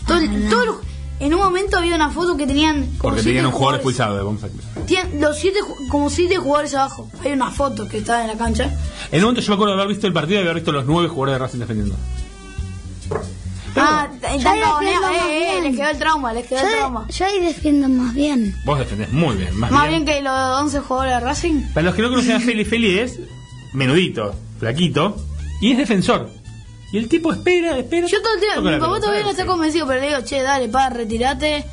C: Todo el- todo el- en un momento había una foto que tenían como
B: Porque tenían un jugador
C: jugadores.
B: expulsado, vamos a aclarar.
C: Tienen los siete, ju- como siete jugadores abajo. Hay una foto que está en la cancha.
B: En un momento yo me acuerdo de haber visto el partido y haber visto los nueve jugadores de Racing defendiendo.
C: Ah,
D: defiendo
C: cagoneados,
D: más
C: eh, eh, les quedó el trauma, les quedó el trauma.
D: yo ahí defiendo más bien.
B: Vos defendés muy bien, más,
C: Más
B: bien.
C: bien que los 11 jugadores de Racing.
B: Para los que no conocen a Feli, Feli es menudito, flaquito, y es defensor. Y el tipo espera, espera.
C: Yo todo el tiempo, mi papá todavía no está convencido, pero le digo, che, dale, pa, retirate,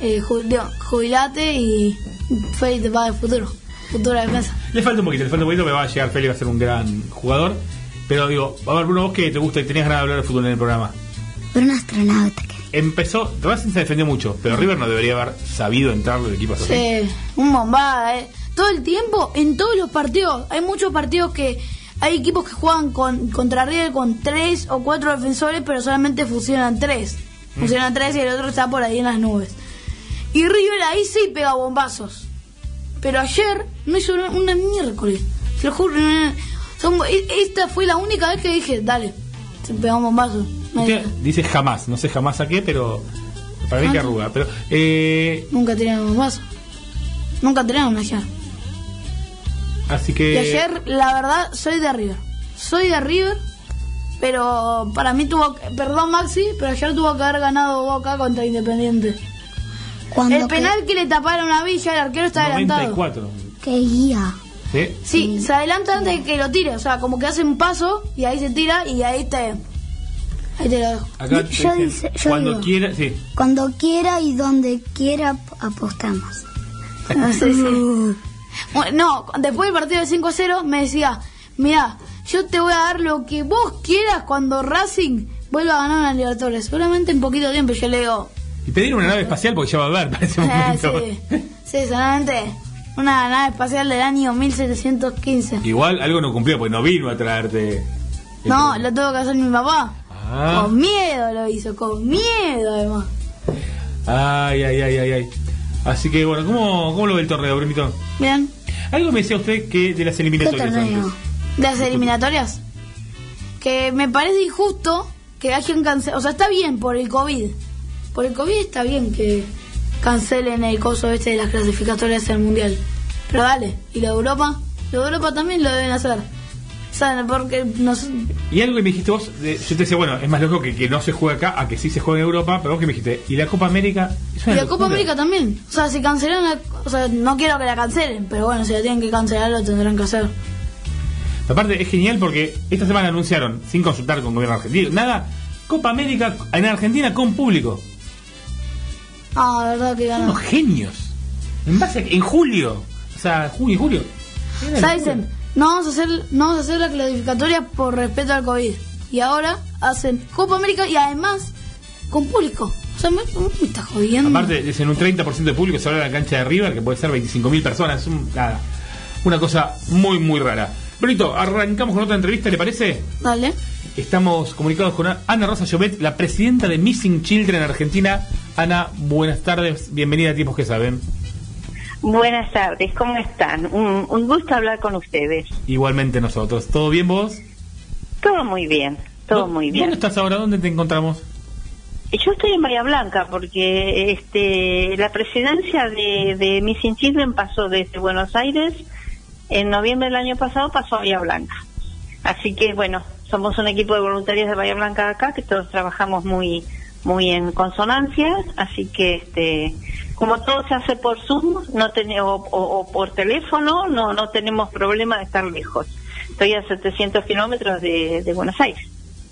C: eh, ju- digo, jubilate y Feli te paga el futuro. Futura defensa.
B: Le falta un poquito, le falta un poquito, me va a llegar Feli, va a ser un gran jugador. Pero digo, a ver, Bruno, vos que te gusta y tenías ganas de hablar de fútbol en el programa.
D: Pero un astronauta que
B: Empezó, Racing se defendió mucho, pero River no debería haber sabido entrar del equipo así.
C: Sí, un bombada, eh. Todo el tiempo, en todos los partidos, hay muchos partidos que hay equipos que juegan con, contra River con tres o cuatro defensores, pero solamente funcionan tres. Funcionan tres y el otro está por ahí en las nubes. Y River ahí sí pega bombazos. Pero ayer no hizo una, una miércoles. Te lo juro. son- e- esta fue la única vez que dije, dale, se pega un bombazo.
B: Usted dice jamás, no sé jamás a qué, pero Para mí que
C: Ah.
B: arruga. Pero, eh,
C: Nunca tiramos vaso. Nunca tiramos ayer.
B: Así que.
C: Y ayer, la verdad, soy de River. Soy de River, pero para mí tuvo. que- Perdón, Maxi, pero ayer tuvo que haber ganado Boca contra Independiente.
D: Cuando
C: El penal que le taparon a Villa, el arquero está adelantado.
B: 94.
D: Que guía.
B: ¿Sí?
C: Sí, se adelanta antes de que lo tire. O sea, como que hace un paso y ahí se tira y ahí te. Ahí te lo dejo.
B: Acá te
D: Yo dice- yo
B: cuando
D: digo.
B: quiera. Sí.
D: Cuando quiera y donde quiera ap- apostamos.
C: Bueno, no, después del partido de 5 a 0 me decía, mira, yo te voy a dar lo que vos quieras cuando Racing vuelva a ganar una Libertadores. Seguramente en poquito tiempo yo le digo,
B: Y pedir una nave espacial porque ya va a haber para ese
C: eh, sí, solamente una nave espacial del año 1715.
B: Igual algo no cumplió porque no vino a traerte.
C: No, lo tuvo que hacer mi papá.
B: Ah.
C: Con miedo lo hizo, con miedo además.
B: Ay, ay, ay, ay, ay. Así que bueno, ¿cómo, cómo lo ve el torneo, Brunito?
C: Bien.
B: Algo me decía usted que de las eliminatorias antes.
C: de las eliminatorias que me parece injusto que hayan cancelado, o sea, está bien por el COVID. Por el COVID está bien que cancelen el coso este de las clasificatorias del mundial. Pero dale, ¿y la de Europa? La de Europa también lo deben hacer. Sea, porque nos,
B: Y algo que me dijiste vos, de- yo te decía, bueno, es más lógico que, que no se juegue acá a que sí se juegue en Europa, pero vos que me dijiste, ¿y la Copa América? Es
C: y la Copa. América también. O sea, si cancelan la, o sea, no quiero que la cancelen, pero bueno, si la tienen que cancelar lo tendrán que hacer.
B: Aparte, es genial porque esta semana anunciaron, sin consultar con el gobierno argentino, nada, Copa América en Argentina con público.
C: Ah, verdad que ganó.
B: Unos genios. En base a, en julio. O sea, junio y julio.
C: Dicen, no vamos a hacer, no vamos a hacer la clasificatoria por respeto al COVID. Y ahora hacen Copa América y además con público. O sea, me, me está jodiendo.
B: Aparte, dicen un 30% de público se habla de la cancha de River, que puede ser 25.000 personas. Es un- nada, una cosa muy, muy rara. Brunito, arrancamos con otra entrevista, ¿le parece?
C: Dale.
B: Estamos comunicados con Ana Rosa Llobet, la presidenta de Missing Children Argentina. Ana, buenas tardes, bienvenida a Tiempos que Saben.
X: Buenas tardes, ¿cómo están? Un, un gusto hablar con ustedes.
B: Igualmente nosotros. ¿Todo bien vos?
X: Todo muy bien, todo muy bien.
B: ¿Dónde estás ahora? ¿Dónde te encontramos?
X: Yo estoy en Bahía Blanca porque este, la presidencia de, de Missing Children pasó desde Buenos Aires, en noviembre del año pasado pasó a Bahía Blanca. Así que bueno, somos un equipo de voluntarios de Bahía Blanca acá, que todos trabajamos muy muy en consonancia, así que este como todo se hace por Zoom no tene- o, por teléfono, no no tenemos problema de estar lejos. Estoy a 700 kilómetros de, de Buenos Aires.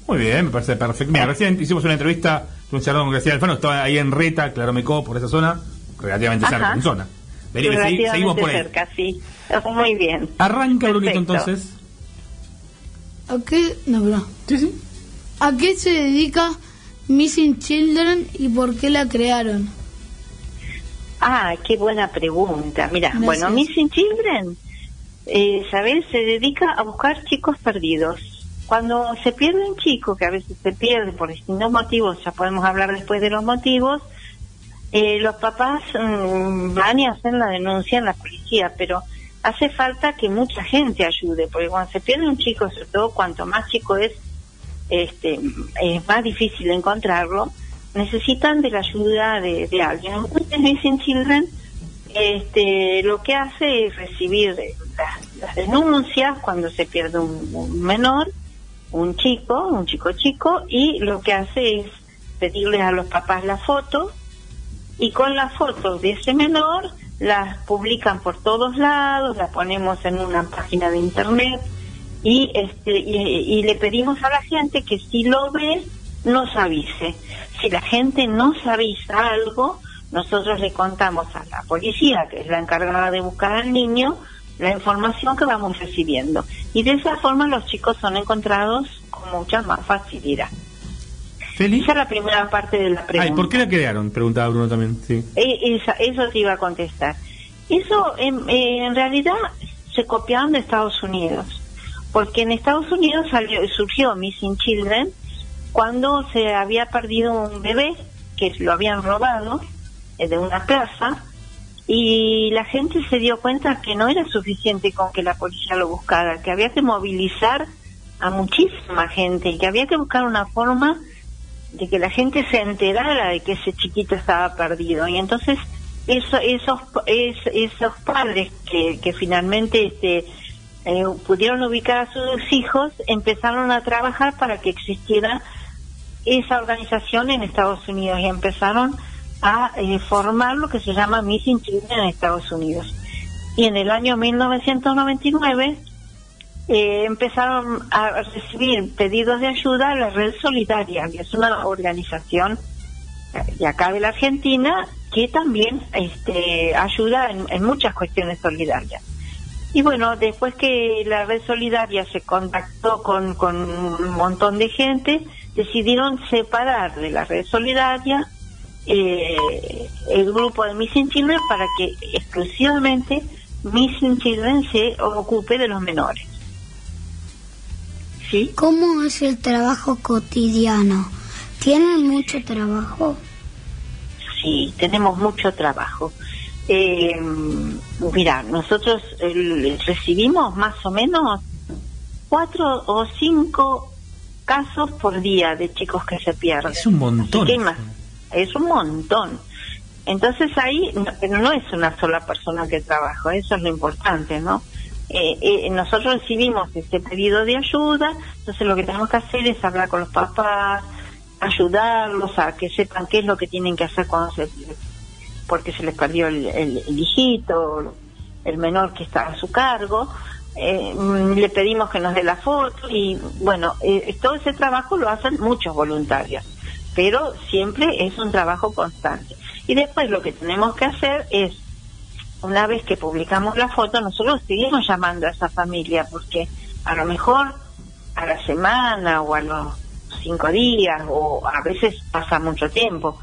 B: Muy bien, me parece perfecto. Mira, recién hicimos una entrevista con un charlón con Graciela Alfano, estaba ahí en Reta, Claromecó, por esa zona, relativamente
X: Ajá.
B: cerca, en zona. Vení,
X: Relativamente
B: seguimos por ahí.
X: cerca, sí. Muy bien.
B: Arranca, Brunito, entonces.
C: ¿A qué? No, perdón. ¿A qué se dedica Missing Children y por qué la crearon?
X: Ah, qué buena pregunta. Mira, bueno, Missing Children, eh, ¿sabes? Se dedica a buscar chicos perdidos. Cuando se pierde un chico, que a veces se pierde por distintos motivos, ya podemos hablar después de los motivos, eh, los papás mm, van y hacen la denuncia en la policía, pero hace falta que mucha gente ayude, porque cuando se pierde un chico, sobre todo cuanto más chico es, este, es más difícil encontrarlo, necesitan de la ayuda de, de alguien. Entonces, Missing Children este, lo que hace es recibir las, las denuncias cuando se pierde un, un menor, un chico, un chico chico, y lo que hace es pedirles a los papás la foto y con las fotos de ese menor las publican por todos lados, las ponemos en una página de internet y este y, y le pedimos a la gente que si lo ve nos avise. Si la gente nos avisa algo, nosotros le contamos a la policía, que es la encargada de buscar al niño, la información que vamos recibiendo. Y de esa forma los chicos son encontrados con mucha más facilidad. Esa es la primera parte de la pregunta.
B: Ay, ¿por qué la crearon? Preguntaba Bruno también. Sí.
X: Eh, esa- eso te iba a contestar. Eso en, eh, en realidad se copiaron de Estados Unidos, porque en Estados Unidos salió, surgió Missing Children cuando se había perdido un bebé que lo habían robado eh, de una plaza y la gente se dio cuenta que no era suficiente con que la policía lo buscara, que había que movilizar a muchísima gente y que había que buscar una forma de que la gente se enterara de que ese chiquito estaba perdido. Y entonces eso, esos, es, esos padres que, que finalmente este, eh, pudieron ubicar a sus hijos empezaron a trabajar para que existiera esa organización en Estados Unidos y empezaron a eh, formar lo que se llama Missing Children en Estados Unidos. Y en el año 1999 eh, empezaron a recibir pedidos de ayuda a la Red Solidaria, que es una organización de acá de la Argentina que también este, ayuda en muchas cuestiones solidarias. Y bueno, después que la red solidaria se contactó con, con un montón de gente, decidieron separar de la red solidaria eh, el grupo de Missing Children para que exclusivamente Missing Children se ocupe de los menores. ¿Sí?
D: ¿Cómo es el trabajo cotidiano? ¿Tienen mucho trabajo?
X: Sí, tenemos mucho trabajo. Eh, mira, nosotros eh, recibimos más o menos cuatro o cinco casos por día de chicos que se pierden.
B: Es un montón.
X: Más, es un montón. Entonces ahí no, pero no es una sola persona que trabaja, eso es lo importante, ¿no? Eh, eh, nosotros recibimos este pedido de ayuda, entonces lo que tenemos que hacer es hablar con los papás, ayudarlos a que sepan qué es lo que tienen que hacer cuando se porque se les perdió el, el- hijito, el menor que está a su cargo. Eh, le pedimos que nos dé la foto y bueno, eh, todo ese trabajo lo hacen muchos voluntarios, pero siempre es un trabajo constante. Y después lo que tenemos que hacer es, una vez que publicamos la foto, nosotros seguimos llamando a esa familia porque a lo mejor a la semana o a los cinco días o a veces pasa mucho tiempo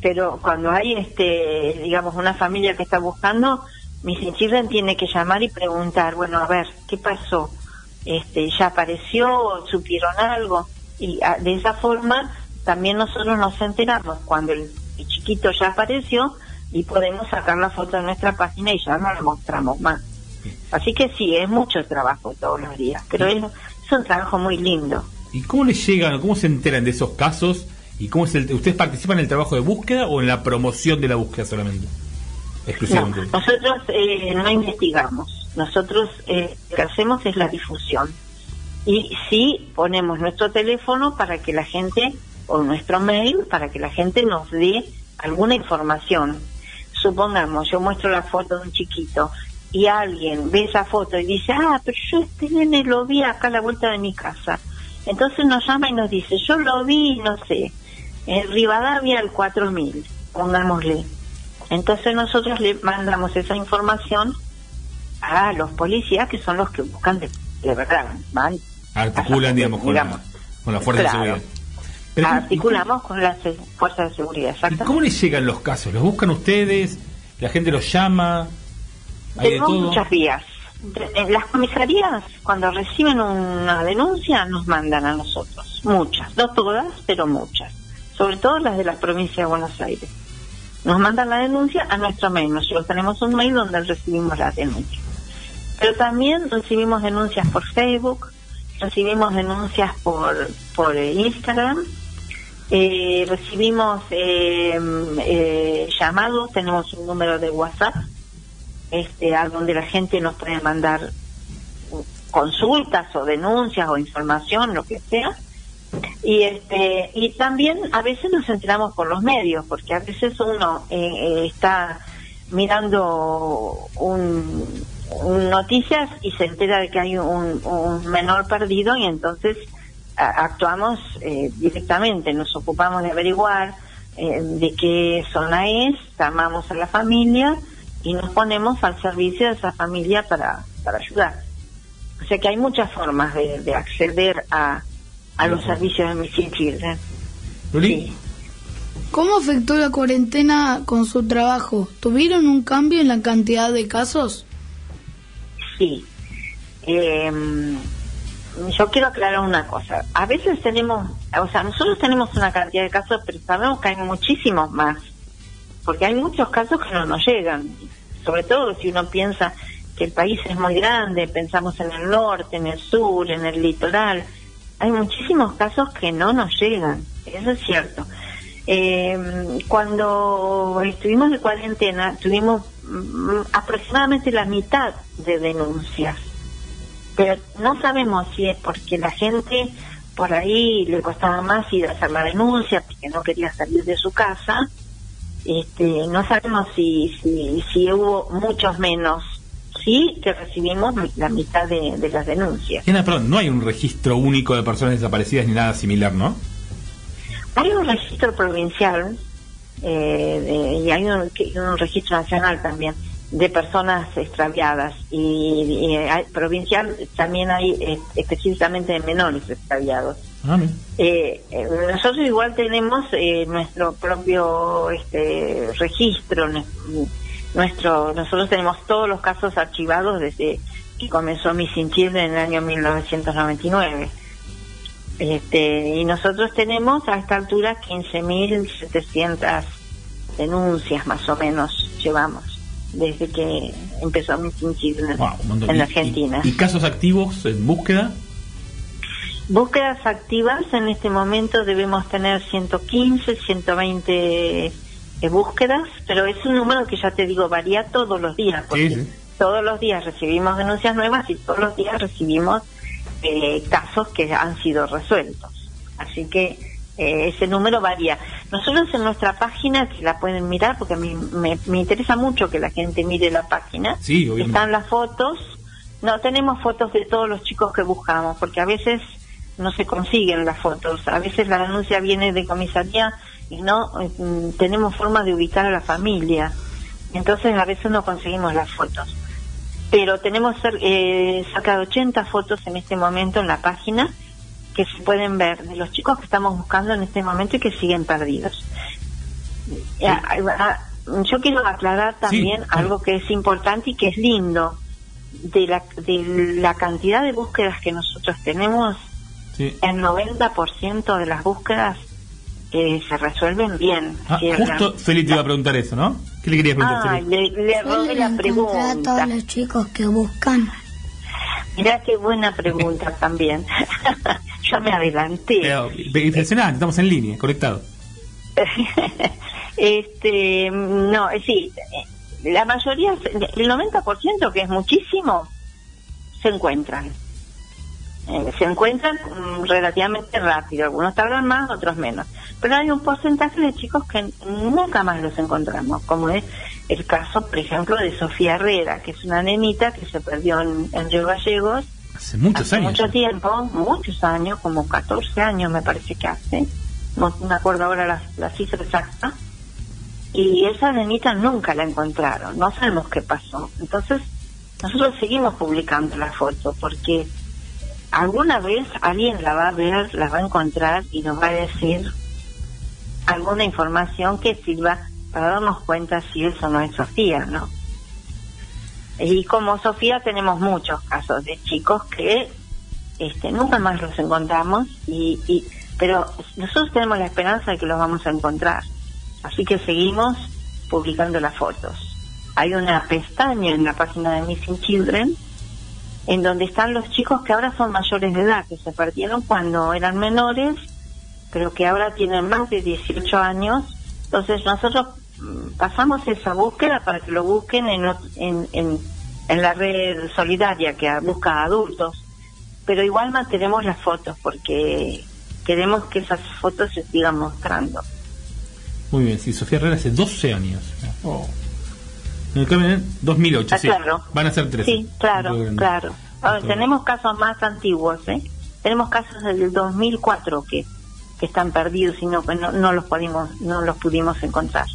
X: pero cuando hay este digamos una familia que está buscando Missing Children tiene que llamar y preguntar bueno a ver qué pasó este ya apareció supieron algo y ah, de esa forma también nosotros nos enteramos cuando el, el chiquito ya apareció y podemos sacar la foto de nuestra página y ya no la mostramos más. Así que sí es mucho trabajo todos los días pero es, es un trabajo muy lindo.
B: ¿Y cómo les llegan, cómo se enteran de esos casos? ¿Y cómo es el, ustedes participan en el trabajo de búsqueda o en la promoción de la búsqueda solamente? Exclusivamente.
X: nosotros eh, no investigamos. Nosotros eh, lo que hacemos es la difusión. Y sí ponemos nuestro teléfono para que la gente, o nuestro mail, para que la gente nos dé alguna información. Supongamos, yo muestro la foto de un chiquito y alguien ve esa foto y dice, ah, pero yo este nene lo vi acá a la vuelta de mi casa. Entonces nos llama y nos dice, yo lo vi, no sé, en Rivadavia al 4000, pongámosle. Entonces nosotros le mandamos esa información a los policías que son los que buscan de, de verdad, van,
B: Articulan, digamos, con,
X: digamos.
B: La, con la fuerza
X: Claro.
B: de seguridad. Pero,
X: articulamos con las fuerzas de seguridad,
B: ¿y. ¿Cómo les llegan los casos? ¿Los buscan ustedes? ¿La gente los llama? ¿Hay de
X: Tenemos
B: todo?
X: muchas vías. En las comisarías, cuando reciben una denuncia, nos mandan a nosotros. Muchas, no todas, pero muchas. Sobre todo las de la provincia de Buenos Aires. Nos mandan la denuncia a nuestro mail. Nosotros tenemos un mail donde recibimos la denuncia. Pero también recibimos denuncias por Facebook, recibimos denuncias por, por eh, Instagram, eh, recibimos eh, eh, llamados, tenemos un número de WhatsApp este, a donde la gente nos puede mandar consultas o denuncias o información, lo que sea. Y este y también a veces nos enteramos por los medios, porque a veces uno eh, eh, está mirando un, noticias y se entera de que hay un, menor perdido y entonces actuamos eh, directamente, nos ocupamos de averiguar eh, de qué zona es, llamamos a la familia y nos ponemos al servicio de esa familia para, para ayudar. O sea que hay muchas formas de acceder a, a los servicios de Missing Children.
B: Luli,
C: ¿Cómo afectó la cuarentena con su trabajo? ¿Tuvieron un cambio en la cantidad de casos?
X: Sí. Eh, yo quiero aclarar una cosa. A veces tenemos, o sea, nosotros tenemos una cantidad de casos, pero sabemos que hay muchísimos más. Porque hay muchos casos que no nos llegan. Sobre todo si uno piensa que el país es muy grande, pensamos en el norte, en el sur, en el litoral. Hay muchísimos casos que no nos llegan, eso es cierto. Eh, cuando estuvimos de cuarentena, tuvimos mm, aproximadamente la mitad de denuncias, pero no sabemos si es porque la gente por ahí le costaba más ir a hacer la denuncia porque no quería salir de su casa. Este, no sabemos si, si, si hubo muchos menos. Sí, que recibimos la mitad de, de las denuncias.
B: Diana, perdón, no hay un registro único de personas desaparecidas ni nada similar, ¿no?
X: Hay un registro provincial eh, de- y hay un, registro nacional también de personas extraviadas y, y hay- provincial también hay eh, específicamente de menores extraviados. Eh, eh, nosotros igual tenemos eh, nuestro propio este, registro, nuestro, nosotros tenemos todos los casos archivados desde que comenzó Missing Children en el año 1999. Este, y nosotros tenemos a esta altura 15.700 denuncias más o menos llevamos desde que empezó Missing Children
B: Wow, un montón.
X: en la Argentina.
B: Y, y casos activos en búsqueda?
X: Búsquedas activas en este momento debemos tener 115, 120 eh, búsquedas, pero es un número que ya te digo varía todos los días, porque todos los días recibimos denuncias nuevas y todos los días recibimos eh, casos que han sido resueltos. Así que eh, ese número varía. Nosotros en nuestra página, que la pueden mirar, porque a mí me, me interesa mucho que la gente mire la página,
B: Sí,
X: están las fotos. No tenemos fotos de todos los chicos que buscamos, porque a veces no se consiguen las fotos. A veces la denuncia viene de comisaría y no mm, tenemos forma de ubicar a la familia. Entonces a veces no conseguimos las fotos. Pero tenemos eh, cerca de 80 fotos en este momento en la página que se pueden ver de los chicos que estamos buscando en este momento y que siguen perdidos. Ya, ah, Yo quiero aclarar también algo que es importante y que es lindo. De la, de la cantidad de búsquedas que nosotros tenemos,
B: Sí.
X: el 90% de las búsquedas eh, se resuelven bien.
B: Ah, justo Feli te iba a preguntar eso, ¿no? ¿Qué le querías preguntar, Feli?
X: le, le robé la
D: encontrar a
X: pregunta.
D: todos los chicos que buscan.
X: Mirá qué buena pregunta también. Yo me adelanté.
B: Pero, impresionante, estamos en línea, conectados.
X: este, no, eh, sí, eh, la mayoría, el 90%, que es muchísimo, se encuentran. Eh, se encuentran mm, relativamente rápido, algunos tardan más, otros menos. Pero hay un porcentaje de chicos que nunca más los encontramos, como es el caso, por ejemplo, de Sofía Herrera, que es una nenita que se perdió en, en Río Gallegos
B: Hace muchos
X: hace
B: años.
X: mucho tiempo, muchos años, como 14 años me parece que hace, no me acuerdo ahora la, la cifra exacta, y esa nenita nunca la encontraron, no sabemos qué pasó. Entonces, nosotros seguimos publicando la foto porque alguna vez alguien la va a ver, la va a encontrar y nos va a decir alguna información que sirva para darnos cuenta si eso no es Sofía, ¿no? Y como Sofía tenemos muchos casos de chicos que este, nunca más los encontramos, y, y pero nosotros tenemos la esperanza de que los vamos a encontrar. Así que seguimos publicando las fotos. Hay una pestaña en la página de Missing Children en donde están los chicos que ahora son mayores de edad, que se perdieron cuando eran menores, pero que ahora tienen más de 18 años. Entonces nosotros mm, pasamos esa búsqueda para que lo busquen en, en, en, en la red solidaria que busca adultos. Pero igual mantenemos las fotos porque queremos que esas fotos se sigan mostrando.
B: Muy bien, sí, Sofía Herrera hace 12 años. Oh. En el cambio, en 2008,
X: Ah,
B: sí.
X: claro.
B: Van a ser 13.
X: Sí, claro, claro. Ahora, tenemos casos más antiguos, ¿eh? Tenemos casos del 2004 que, que están perdidos y no, no, no los pudimos no los pudimos encontrar.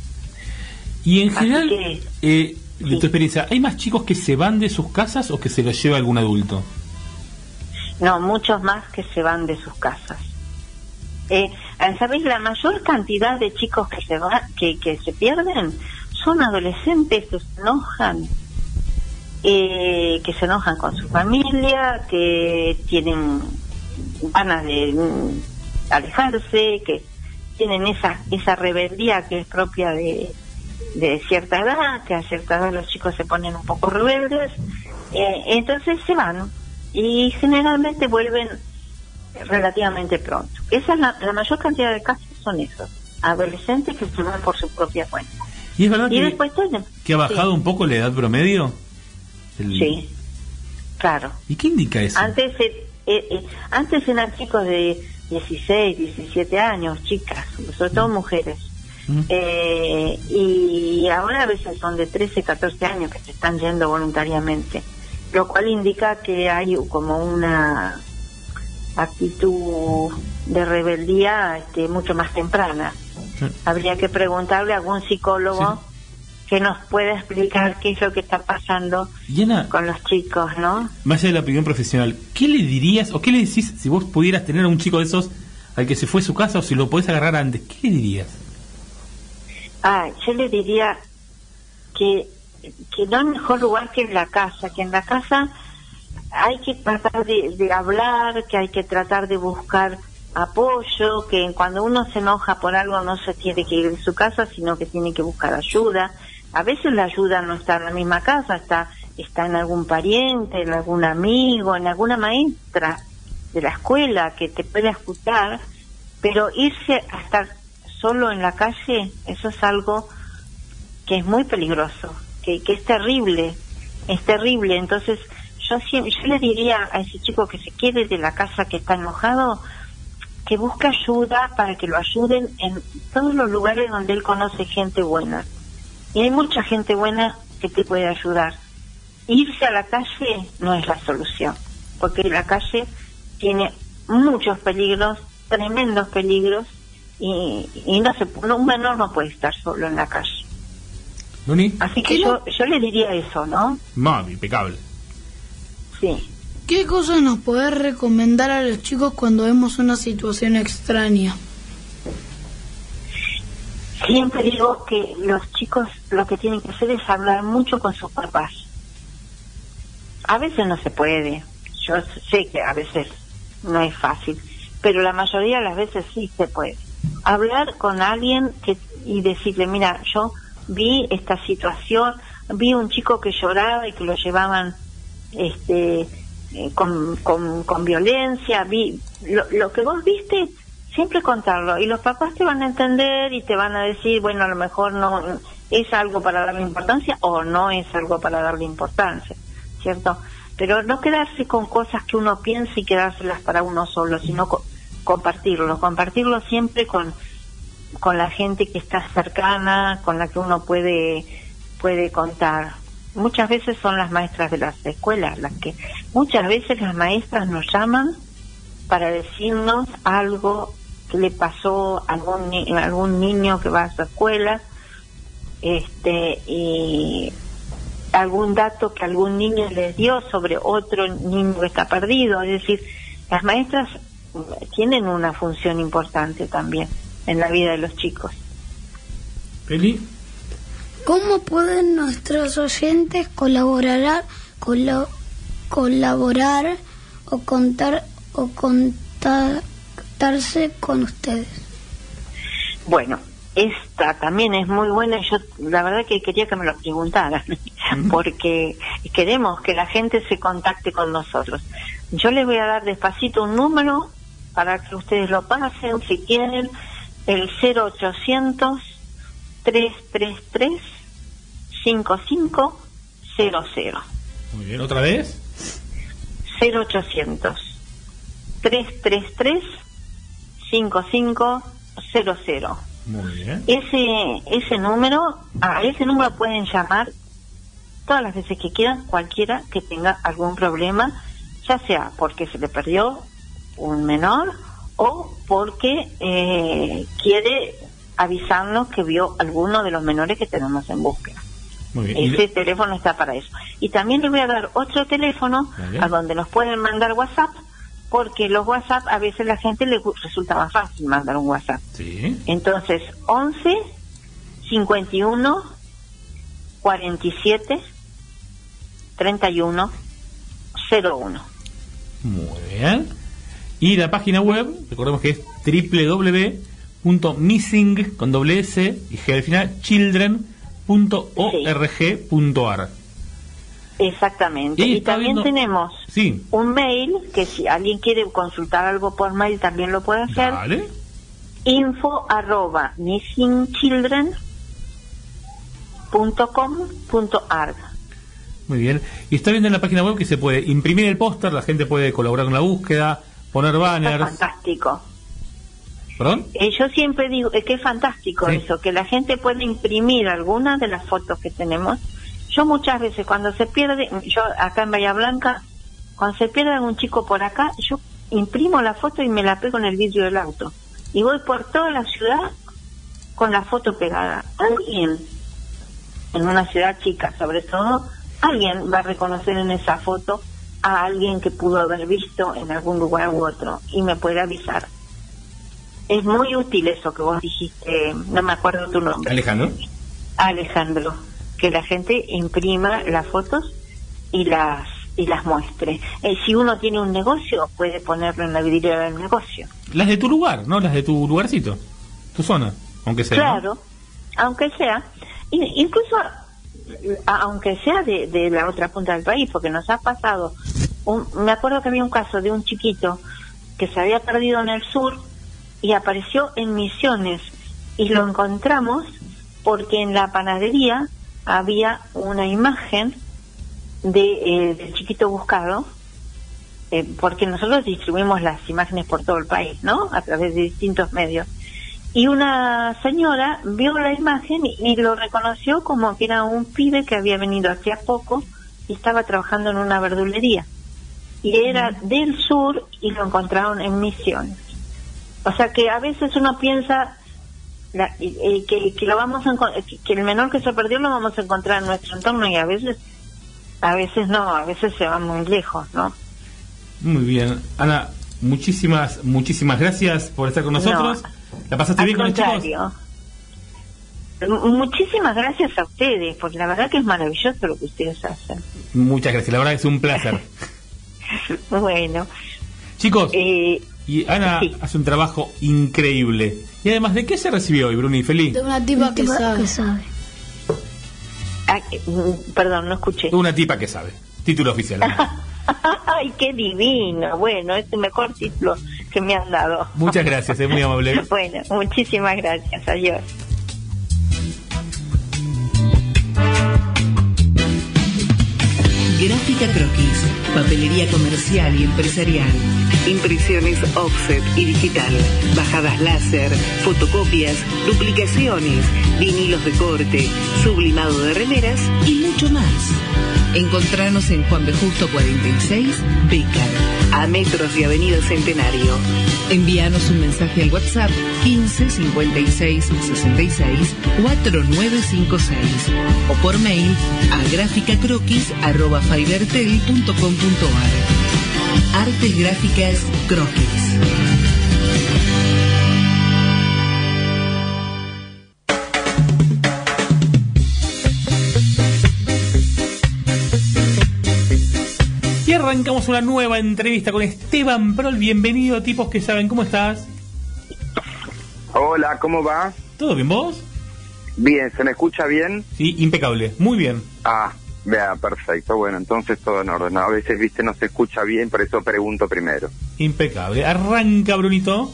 B: Y en general,
X: que-
B: eh, de tu experiencia, ¿hay más chicos que se van de sus casas o que se los lleva algún adulto?
X: No, muchos más que se van de sus casas. Eh, ¿Sabéis? La mayor cantidad de chicos que se van, que, que se pierden son adolescentes que se enojan, eh, que se enojan con su familia, que tienen ganas de mm, alejarse, que tienen esa esa rebeldía que es propia de, cierta edad, que a cierta edad los chicos se ponen un poco rebeldes, eh, entonces se van y generalmente vuelven relativamente pronto. Esa es la, la mayor cantidad de casos son esos, adolescentes que se van por su propia cuenta.
B: ¿Y es verdad
X: Y
B: que,
X: después
B: que ha bajado
X: sí.
B: un poco la edad promedio? El-
X: Sí, claro.
B: ¿Y qué indica eso?
X: Antes, eh, eh, eh, antes eran chicos de 16, 17 años, chicas, sobre todo mujeres. Eh, y ahora a veces son de 13, 14 años que se están yendo voluntariamente, lo cual indica que hay como una actitud de rebeldía este, mucho más temprana. Habría que preguntarle a algún psicólogo que nos pueda explicar qué es lo que está pasando con los chicos, ¿no?
B: más allá de la opinión profesional, ¿qué le dirías o qué le decís si vos pudieras tener a un chico de esos al que se fue a su casa o si lo podés agarrar antes? ¿Qué le dirías?
X: Ah, yo le diría que, que no hay mejor lugar que en la casa, que en la casa hay que tratar de, de hablar, que hay que tratar de buscar apoyo, que cuando uno se enoja por algo no se tiene que ir de su casa, sino que tiene que buscar ayuda. A veces la ayuda no está en la misma casa, está, está en algún pariente, en algún amigo, en alguna maestra de la escuela que te puede escuchar, pero irse a estar solo en la calle, eso es algo que es muy peligroso, que, que es terrible, es terrible. Entonces, yo, siempre, yo le diría a ese chico que se quede de la casa que está enojado, que busque ayuda para que lo ayuden en todos los lugares donde él conoce gente buena. Y hay mucha gente buena que te puede ayudar. Irse a la calle no es la solución, porque la calle tiene muchos peligros, tremendos peligros, y, y no se, no- un menor no puede estar solo en la calle.
B: ¿Luni?
X: Así que yo, yo le diría eso, ¿no?
B: Mami, impecable.
X: Sí.
C: ¿Qué cosas nos podés recomendar a los chicos cuando vemos una situación extraña?
X: Siempre digo que los chicos lo que tienen que hacer es hablar mucho con sus papás. A veces no se puede. Yo sé que a veces no es fácil, pero la mayoría de las veces sí se puede. Hablar con alguien que, y decirle, mira, yo vi esta situación, vi un chico que lloraba y que lo llevaban este eh, con, con, con violencia, vi lo, lo que vos viste, siempre contarlo y los papás te van a entender y te van a decir, bueno, a lo mejor no es algo para darle importancia o no es algo para darle importancia, ¿cierto? Pero no quedarse con cosas que uno piensa y quedárselas para uno solo, sino co- compartirlo, compartirlo siempre con, con la gente que está cercana, con la que uno puede, puede contar. Muchas veces son las maestras de las escuelas las que, muchas veces las maestras nos llaman para decirnos algo que le pasó a algún, ni- algún niño que va a su escuela, este, y algún dato que algún niño les dio sobre otro niño que está perdido. Es decir, las maestras tienen una función importante también en la vida de los chicos.
B: Peli.
D: ¿Cómo pueden nuestros oyentes colaborar, colo- colaborar o contar o contactarse con ustedes?
X: Bueno, esta también es muy buena. Yo la verdad que quería que me lo preguntaran, porque queremos que la gente se contacte con nosotros. Yo les voy a dar despacito un número para que ustedes lo pasen si quieren, el 0800 333 5500.
B: Muy bien, ¿otra vez?
X: 0800 333 5500.
B: Muy bien.
X: Ese ese número, a ese número pueden llamar todas las veces que quieran, cualquiera que tenga algún problema, ya sea porque se le perdió un menor o porque eh, quiere avisarnos que vio alguno de los menores que tenemos en búsqueda.
B: Muy bien. Y
X: Ese teléfono está para eso. Y también les voy a dar otro teléfono
B: Vale.
X: a donde nos pueden mandar WhatsApp, porque los WhatsApp a veces la gente le resulta más fácil mandar un WhatsApp.
B: Sí.
X: Entonces, 11 51 47 31 01.
B: Muy bien. Y la página web, recordemos que es www.missing con doble S y G al final children.org.ar.
X: Exactamente.
B: Y
X: también
B: viendo-
X: tenemos
B: Sí.
X: un mail que si alguien quiere consultar algo por mail también lo puede hacer.
B: Vale.
X: Info arroba missingchildren.com.ar
B: Muy bien. Y está viendo en la página web que se puede imprimir el póster, la gente puede colaborar con la búsqueda, poner banners.
X: Fantástico.
B: ¿Perdón?
X: Eh, yo siempre digo eh, que es fantástico
B: Sí.
X: eso, que la gente puede imprimir algunas de las fotos que tenemos. Yo muchas veces cuando se pierde, yo acá en Bahía Blanca, cuando se pierde algún chico por acá, yo imprimo la foto y me la pego en el vidrio del auto. Y voy por toda la ciudad con la foto pegada. Alguien, en una ciudad chica sobre todo, alguien va a reconocer en esa foto a alguien que pudo haber visto en algún lugar u otro y me puede avisar. Es muy útil eso que vos dijiste, no me acuerdo tu nombre.
B: Alejandro.
X: Alejandro, que la gente imprima las fotos y las y las muestre. Eh, si uno tiene un negocio, puede ponerlo en la vidriera del negocio.
B: Las de tu lugar, no las de tu lugarcito, tu zona, aunque sea. ¿no?
X: Claro, aunque sea, in- incluso aunque sea de, de la otra punta del país, porque nos ha pasado. Un, me acuerdo que había un caso de un chiquito que se había perdido en el sur y apareció en Misiones y lo encontramos porque en la panadería había una imagen de, eh, del chiquito buscado eh, porque nosotros distribuimos las imágenes por todo el país, ¿no? A través de distintos medios. Y una señora vio la imagen y, y lo reconoció como que era un pibe que había venido hacía poco y estaba trabajando en una verdulería. Y era del sur y lo encontraron en Misiones. O sea que a veces uno piensa la- y que, que lo vamos a que- el menor que se perdió lo vamos a encontrar en nuestro entorno y a veces a veces no, a veces se va muy lejos, ¿no?
B: Muy bien. Ana, muchísimas, muchísimas gracias por estar con nosotros. ¿La pasaste bien con los chicos?
X: Muchísimas gracias a ustedes, porque la verdad que es maravilloso lo que ustedes hacen.
B: Muchas gracias, la verdad que es un placer.
X: Bueno,
B: Chicos,
X: eh,
B: y Ana hace un trabajo increíble. Y además, ¿de qué se recibió hoy, Bruni? Feliz.
C: De una tipa que sabe.
X: ah, eh, mm, perdón, no escuché.
B: Una tipa que sabe. Título oficial.
X: Ay, qué divino. Bueno, es el mejor título que me han dado.
B: Muchas gracias, es muy amable.
X: Bueno, muchísimas gracias. Adiós.
H: Gráfica Croquis, papelería comercial y empresarial. Impresiones offset y digital, bajadas láser, fotocopias, duplicaciones, vinilos de corte, sublimado de remeras y mucho más. Encontranos en Juan B. Justo 46, Becar, a metros de Avenida Centenario. Envíanos un mensaje al WhatsApp 15 56 66 4956 o por mail a gráficacroquis.fibertel.com.ar. Artes Gráficas Croquis.
B: Arrancamos una nueva entrevista con Esteban Prol. Bienvenido, tipos que saben. ¿Cómo estás?
E: Hola, ¿cómo va?
B: ¿Todo bien, vos?
E: Bien, ¿se me escucha bien?
B: Sí, impecable. Muy bien.
E: Ah, vea, perfecto. Bueno, entonces todo en orden. A veces, viste, no se escucha bien, por eso pregunto primero.
B: Impecable. Arranca, Brunito.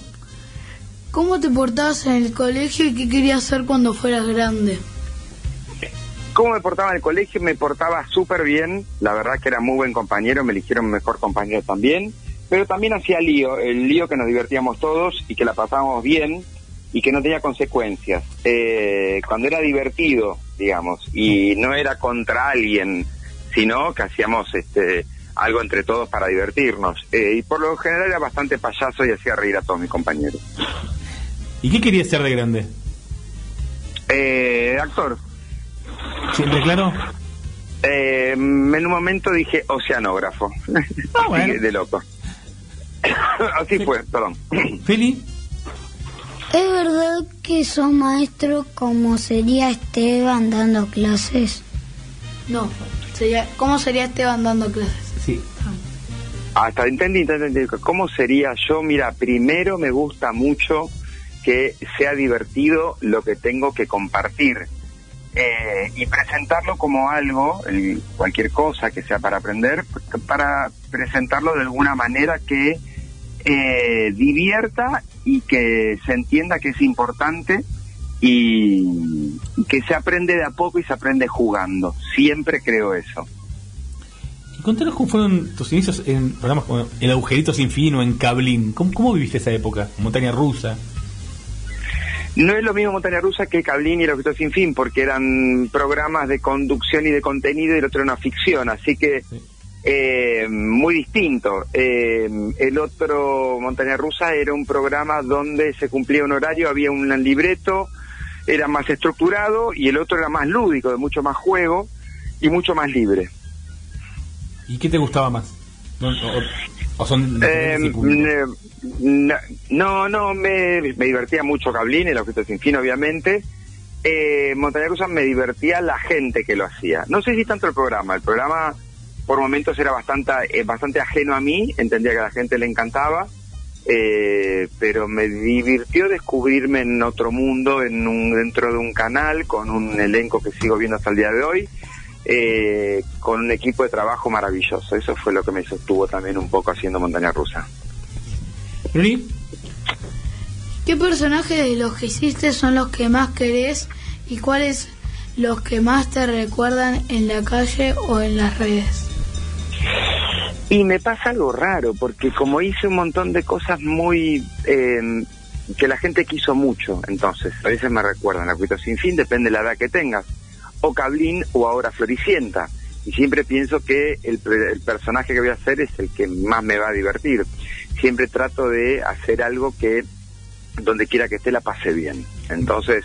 C: ¿Cómo te portabas en el colegio y qué querías hacer cuando fueras grande?
E: ¿Cómo me portaba en el colegio? Me portaba súper bien. La verdad que era muy buen compañero, me eligieron mejor compañero también. Pero también hacía lío, el lío que nos divertíamos todos y que la pasábamos bien y que no tenía consecuencias. Eh, cuando era divertido, digamos, y no era contra alguien, sino que hacíamos este algo entre todos para divertirnos. Eh, y por lo general era bastante payaso y hacía reír a todos mis compañeros.
B: ¿Y qué querías ser de grande?
E: Eh, actor.
B: ¿Siempre claro?
E: Eh, en un momento dije oceanógrafo. Así que de loco. Así fue, perdón.
B: Feli.
D: ¿Es verdad que sos maestro como sería Esteban dando clases?
C: No. Sería, ¿Cómo sería Esteban dando clases?
B: Sí.
E: Hasta entendí, entendí. ¿Cómo sería yo? Mira, primero me gusta mucho que sea divertido lo que tengo que compartir. Eh, y presentarlo como algo, cualquier cosa que sea para aprender, para presentarlo de alguna manera que eh, divierta y que se entienda que es importante y, que se aprende de a poco y se aprende jugando. Siempre creo eso.
B: Y contanos cómo fueron tus inicios en programas como El Agujerito Sin Fin en Cablín. ¿Cómo, cómo viviste esa época? Montaña Rusa.
E: No es lo mismo Montaña Rusa que Cablín y El Objeto Sin Fin, porque eran programas de conducción y de contenido y el otro era una ficción, así que eh, muy distinto. Eh, el otro Montaña Rusa era un programa donde se cumplía un horario, había un libreto, era más estructurado y el otro era más lúdico, de mucho más juego y mucho más libre.
B: ¿Y qué te gustaba más? No, o, o son
E: Eh,
B: punto?
E: n- no, no, me, me divertía mucho Cablín, el objeto sin fin, obviamente. Eh, Montaña Rusa me divertía la gente que lo hacía. No sé si tanto el programa. El programa por momentos era bastante, eh, bastante ajeno a mí, entendía que a la gente le encantaba, eh, pero me divirtió descubrirme en otro mundo, en un, dentro de un canal, con un elenco que sigo viendo hasta el día de hoy. Eh, con un equipo de trabajo maravilloso. Eso fue lo que me sostuvo también un poco haciendo montaña rusa.
C: ¿Qué personajes de los que hiciste son los que más querés y cuáles los que más te recuerdan en la calle o en las redes?
E: Y me pasa algo raro, porque como hice un montón de cosas muy... eh, que la gente quiso mucho, entonces, a veces me recuerdan, la cuita sin fin, depende de la edad que tengas, o Cablín o ahora Floricienta, y siempre pienso que el, el personaje que voy a hacer es el que más me va a divertir. Siempre trato de hacer algo que donde quiera que esté la pase bien. Entonces,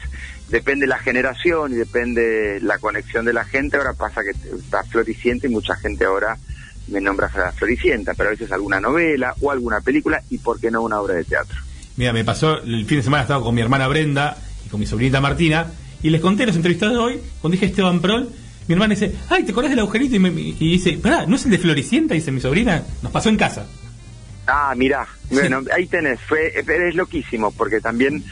E: depende la generación y depende la conexión de la gente. Ahora pasa que está Floricienta y mucha gente ahora me nombra Floricienta, pero a veces alguna novela o alguna película y por qué no una obra de teatro.
B: Mira, me pasó el fin de semana, estaba con mi hermana Brenda y con mi sobrinita Martina, y les conté los entrevistados de hoy, cuando dije Esteban Prol, mi hermana dice, ay, ¿te acordás del agujerito? Y, me- y dice, pará, ¿no es el de Floricienta? Dice mi sobrina, nos pasó en casa.
E: Ah, mirá, bueno, ahí tenés, fue, es loquísimo, porque también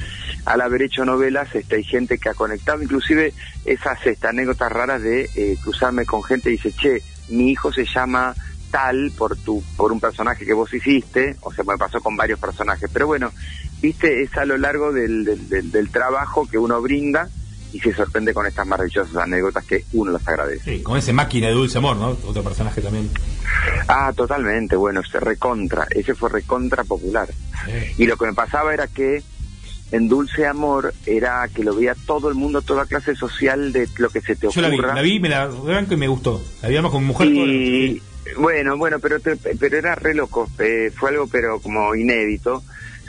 E: al haber hecho novelas, este, hay gente que ha conectado, inclusive esas este, anécdotas raras de eh, cruzarme con gente y dice, che, mi hijo se llama tal por tu por un personaje que vos hiciste, o sea, me pasó con varios personajes, pero bueno, viste, es a lo largo del, del, del- del trabajo que uno brinda y se sorprende con estas maravillosas anécdotas que uno las agradece.
B: Sí, con ese máquina de dulce amor, ¿no? Otro personaje también.
E: Ah, totalmente, bueno, se recontra, ese fue recontra popular. Y lo que me pasaba era que en Dulce Amor era que lo veía todo el mundo, toda clase social de lo que se te
B: Yo la vi,
E: ocurra.
B: la vi, me la banco y me gustó. La vi con mi mujer.
E: y bueno, bueno, pero te- pero era re loco, eh, fue algo pero como inédito,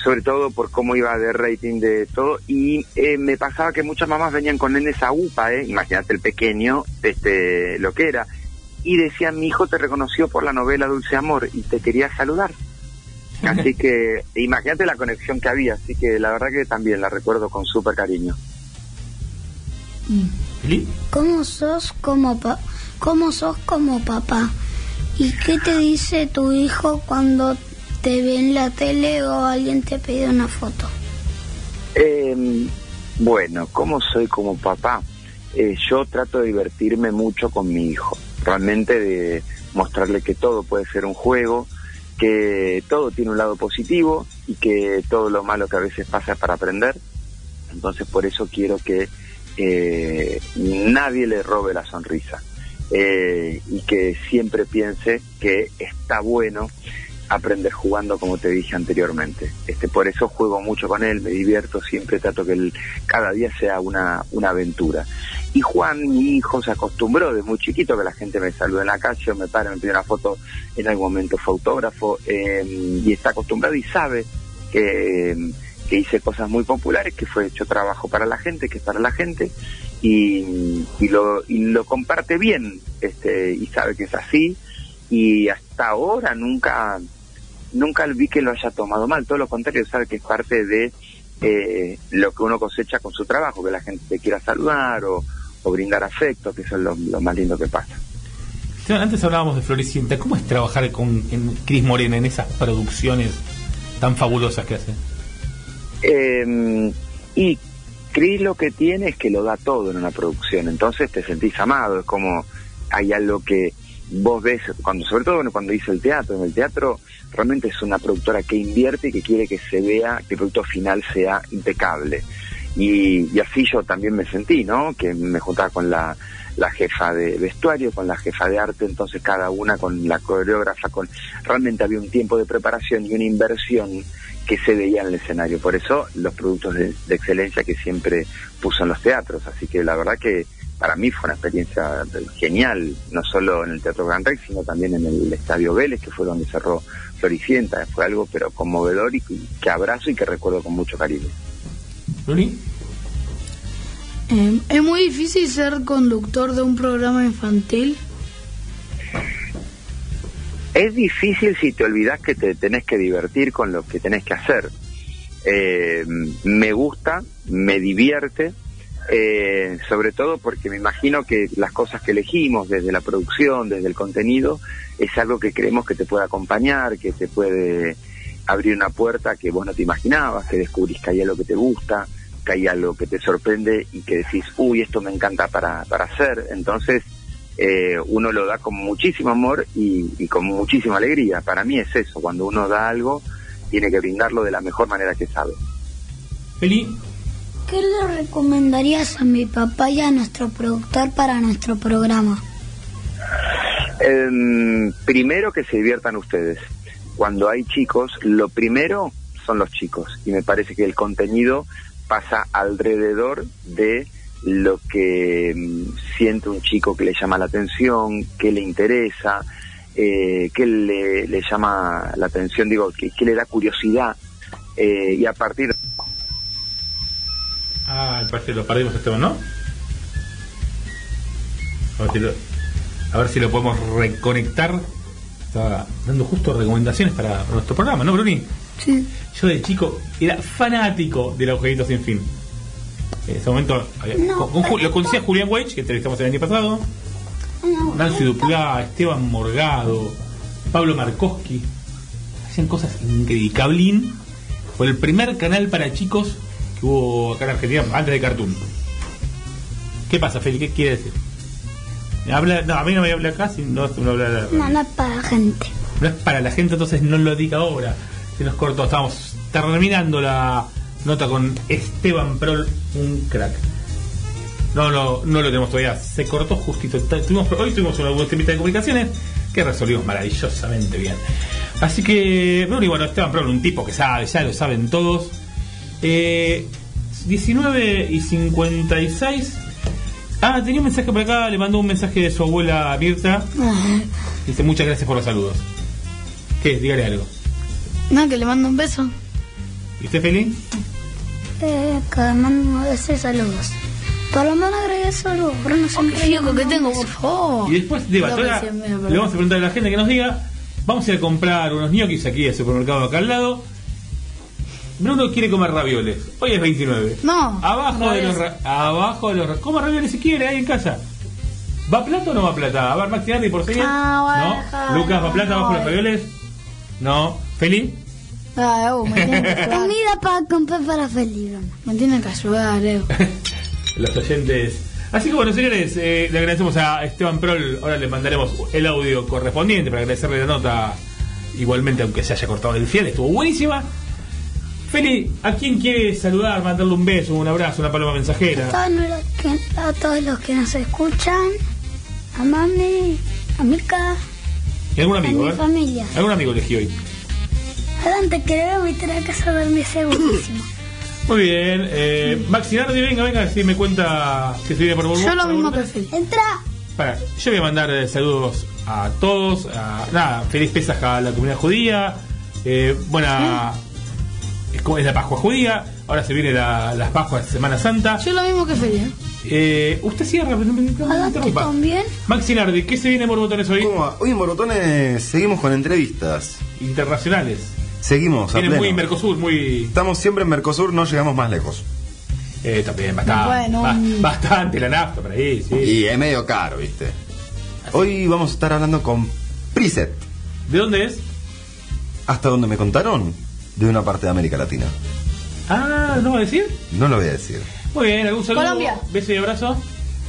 E: sobre todo por cómo iba de rating de todo y eh, me pasaba que muchas mamás venían con nenes a UPA, eh, imagínate el pequeño, este, lo que era, y decían mi hijo te reconoció por la novela Dulce Amor y te quería saludar. Así que imagínate la conexión que había, así que la verdad que también la recuerdo con súper cariño.
D: ¿Cómo sos como pa cómo sos como papá? ¿Y qué te dice tu hijo cuando te ve en la tele o alguien te pide una foto?
E: Eh, bueno, ¿cómo soy como papá? Eh, yo trato de divertirme mucho con mi hijo, realmente de mostrarle que todo puede ser un juego, que todo tiene un lado positivo y que todo lo malo que a veces pasa es para aprender. Entonces por eso quiero que eh, nadie le robe la sonrisa eh, y que siempre piense que está bueno aprender jugando como te dije anteriormente. Este, por eso juego mucho con él, me divierto, siempre trato que él, cada día sea una, una aventura. Y Juan, mi hijo, se acostumbró desde muy chiquito que la gente me salude en la calle me para, me pide una foto, en algún momento fue autógrafo, eh, y está acostumbrado y sabe que, que hice cosas muy populares, que fue hecho trabajo para la gente, que es para la gente, y, y lo, y lo comparte bien, este, y sabe que es así, y hasta ahora nunca nunca vi que lo haya tomado mal, todo lo contrario, sabe que es parte de eh, lo que uno cosecha con su trabajo, que la gente te quiera saludar o, o brindar afecto, que eso es lo, lo más lindo que pasa.
B: Antes hablábamos de Floricienta. ¿Cómo es trabajar con en Cris Morena en esas producciones tan fabulosas que hace?
E: Eh, y Cris lo que tiene es que lo da todo en una producción, entonces te sentís amado, es como hay algo que vos ves, cuando sobre todo cuando hice el teatro, en el teatro realmente es una productora que invierte y que quiere que se vea, que el producto final sea impecable. Y, y así yo también me sentí, ¿no? Que me juntaba con la, la jefa de vestuario, con la jefa de arte, entonces cada una con la coreógrafa, con realmente había un tiempo de preparación y una inversión que se veía en el escenario. Por eso los productos de excelencia que siempre puso en los teatros. Así que la verdad que para mí fue una experiencia genial, no solo en el Teatro Gran Rex, sino también en el Estadio Vélez, que fue donde cerró Floricienta. Fue algo pero conmovedor y que abrazo y que recuerdo con mucho cariño.
B: ¿Luli?
C: Eh, es muy difícil ser conductor de un programa infantil.
E: Es difícil si te olvidas que te tenés que divertir con lo que tenés que hacer. Eh, me gusta, me divierte, eh, sobre todo porque me imagino que las cosas que elegimos, desde la producción, desde el contenido, es algo que creemos que te puede acompañar, que te puede abrir una puerta que vos no te imaginabas, que descubrís que hay algo que te gusta, que hay algo que te sorprende y que decís, uy, esto me encanta para, para hacer. Entonces, eh, uno lo da con muchísimo amor y, y con muchísima alegría. Para mí es eso, cuando uno da algo, tiene que brindarlo de la mejor manera que sabe.
B: Feli,
D: ¿Qué le recomendarías a mi papá y a nuestro productor para nuestro programa?
E: Em, primero que se diviertan ustedes. Cuando hay chicos, lo primero son los chicos. Y me parece que el contenido pasa alrededor de lo que mm, siente un chico que le llama la atención, que le interesa, eh, que le, llama la atención, digo, que, le da curiosidad. Eh, y a partir
B: Ah, me parece que lo perdimos Esteban, ¿no? A ver si lo, a ver si lo podemos reconectar. Estaba dando justo recomendaciones para nuestro programa, ¿no, Bruni?
C: Sí.
B: Yo de chico era fanático del agujerito sin fin. En ese momento había- con- con Ju- lo conocía Julián Weich, que entrevistamos el año pasado, Nancy Duplá, Esteban Morgado, Pablo Markowski. Hacían cosas increíbles. Cablín fue el primer canal para chicos que hubo acá en Argentina antes de Cartoon. ¿Qué pasa, Feli? ¿Qué quiere decir? ¿Me Habla, no, a mí no me habla casi, no, no habla la-
D: No, no es para gente.
B: no es para la gente, entonces no lo diga ahora. Se nos cortó, estamos terminando la nota con Esteban Prol, un crack. No, no, no lo tenemos todavía, se cortó justito. Tuvimos, hoy tuvimos una buena de comunicaciones que resolvimos maravillosamente bien. Así que, bueno, y bueno, Esteban Prol, un tipo que sabe, ya lo saben todos. Eh, 19 y 56. Ah, tenía un mensaje por acá, le mandó un mensaje de su abuela Mirta. Dice muchas gracias por los saludos. ¿Qué? Dígale algo.
C: No, que le mando un beso.
B: ¿Y usted feliz?
D: Eh, que mando decir saludos. Por lo menos agregué saludos, Bruno siempre
C: qué flaco
D: digo
C: que tengo, por favor.
B: Y después de
C: No, pero mira,
B: le vamos a preguntar a la gente que nos diga. Vamos a ir a comprar unos ñoquis aquí al supermercado acá al lado. Bruno quiere comer ravioles. Hoy es 29.
C: No.
B: Abajo de los ra- abajo de los ra- coma ravioles si quiere ahí en casa. ¿Va plata o no va plata? A ver, Maxi Nardi, por señal.
C: Ah, a
B: ¿No? Lucas, ¿va plata
C: no,
B: abajo de los
C: eh.
B: ravioles? No. ¿Feliz?
C: Ah, uh, me tiene que ayudar.
D: Comida para comprar para feliz, Bruno.
C: Me tiene que ayudar, Leo.
B: los oyentes. Así que bueno, señores, eh, le agradecemos a Esteban Prol. Ahora le mandaremos el audio correspondiente para agradecerle la nota. Igualmente, aunque se haya cortado el fiel, estuvo buenísima. Feli, ¿a quién quiere saludar, mandarle un beso, un abrazo, una paloma mensajera?
D: Todos los que- a todos los que nos escuchan, a mami, a Mica,
B: ¿Y algún
D: a
B: amigo,
D: mi
B: eh?
D: familia.
B: ¿Algún amigo elegí hoy?
D: A Dante que le voy a meter a casa a dormir segurísimo.
B: Muy bien. Eh, Maxi Nardi, venga, venga, si me cuenta que se viene por Borbón.
C: Yo lo mismo que Feli.
D: Entra.
B: Para, yo voy a mandar eh, saludos a todos. A, nada, feliz Pesaj a la comunidad judía. Eh, buena. Es la Pascua judía. Ahora se viene la, las Pascuas de Semana Santa.
C: Yo lo mismo que Feli. ¿eh?
B: Usted cierra, pero no me- no me
D: A Dante
B: interrumpa.
D: también.
B: Maxi Nardi, ¿qué se viene por botones hoy?
J: ¿Cómo va? Hoy en Borbotones seguimos con entrevistas.
B: Internacionales.
J: Seguimos a
B: Viene
J: pleno.
B: muy Mercosur, muy.
J: Estamos siempre en Mercosur, no llegamos más lejos.
B: Eh, también, bastante.
C: Bueno,
B: ba-
C: un-
B: bastante la nafta por ahí, sí.
J: Y es medio caro, ¿viste? Hoy vamos a estar hablando con Preset.
B: ¿De dónde es?
J: Hasta donde me contaron, de una parte de América Latina.
B: Ah, ¿no va a decir?
J: No lo voy a decir.
B: Muy bien, ¿algún saludo?
C: Colombia.
B: Beso y abrazo.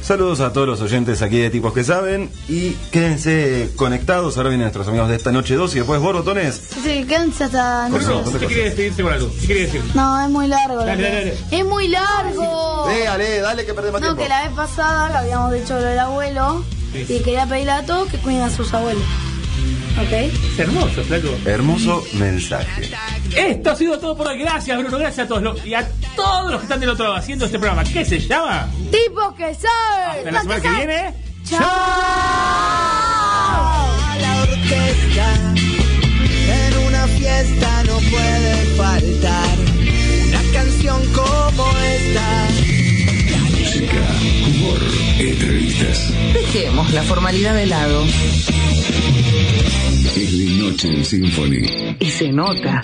J: Saludos a todos los oyentes aquí de Tipos que Saben y quédense conectados. Ahora vienen nuestros amigos de esta noche 2 y después borbotones.
C: Sí, quédense hasta... no.
J: Correcto.
B: ¿Qué quiere despedirse con algo? ¿Qué quiere decir?
C: No, es muy largo. la
B: Dale, dale,
C: Es muy largo.
J: Dale, dale, que perdemos
C: No,
J: tiempo.
C: que la vez pasada que habíamos dicho lo del abuelo
B: Sí.
C: y quería pedirle a todos que cuiden a sus abuelos. ¿Ok?
B: Es hermoso, flaco.
J: Hermoso mensaje.
B: Esto ha sido todo por hoy. Gracias, Bruno. Gracias a todos los, y a todos los que están del otro lado haciendo este programa. ¿Qué se llama?
C: Tipos que saben.
B: Hasta la semana que viene.
C: ¡Chao!
A: La orquesta en una fiesta no puede faltar una canción como esta.
I: Música, humor, entrevistas.
H: Dejemos la formalidad de lado.
I: Es de noche en Symphony.
H: Y se nota.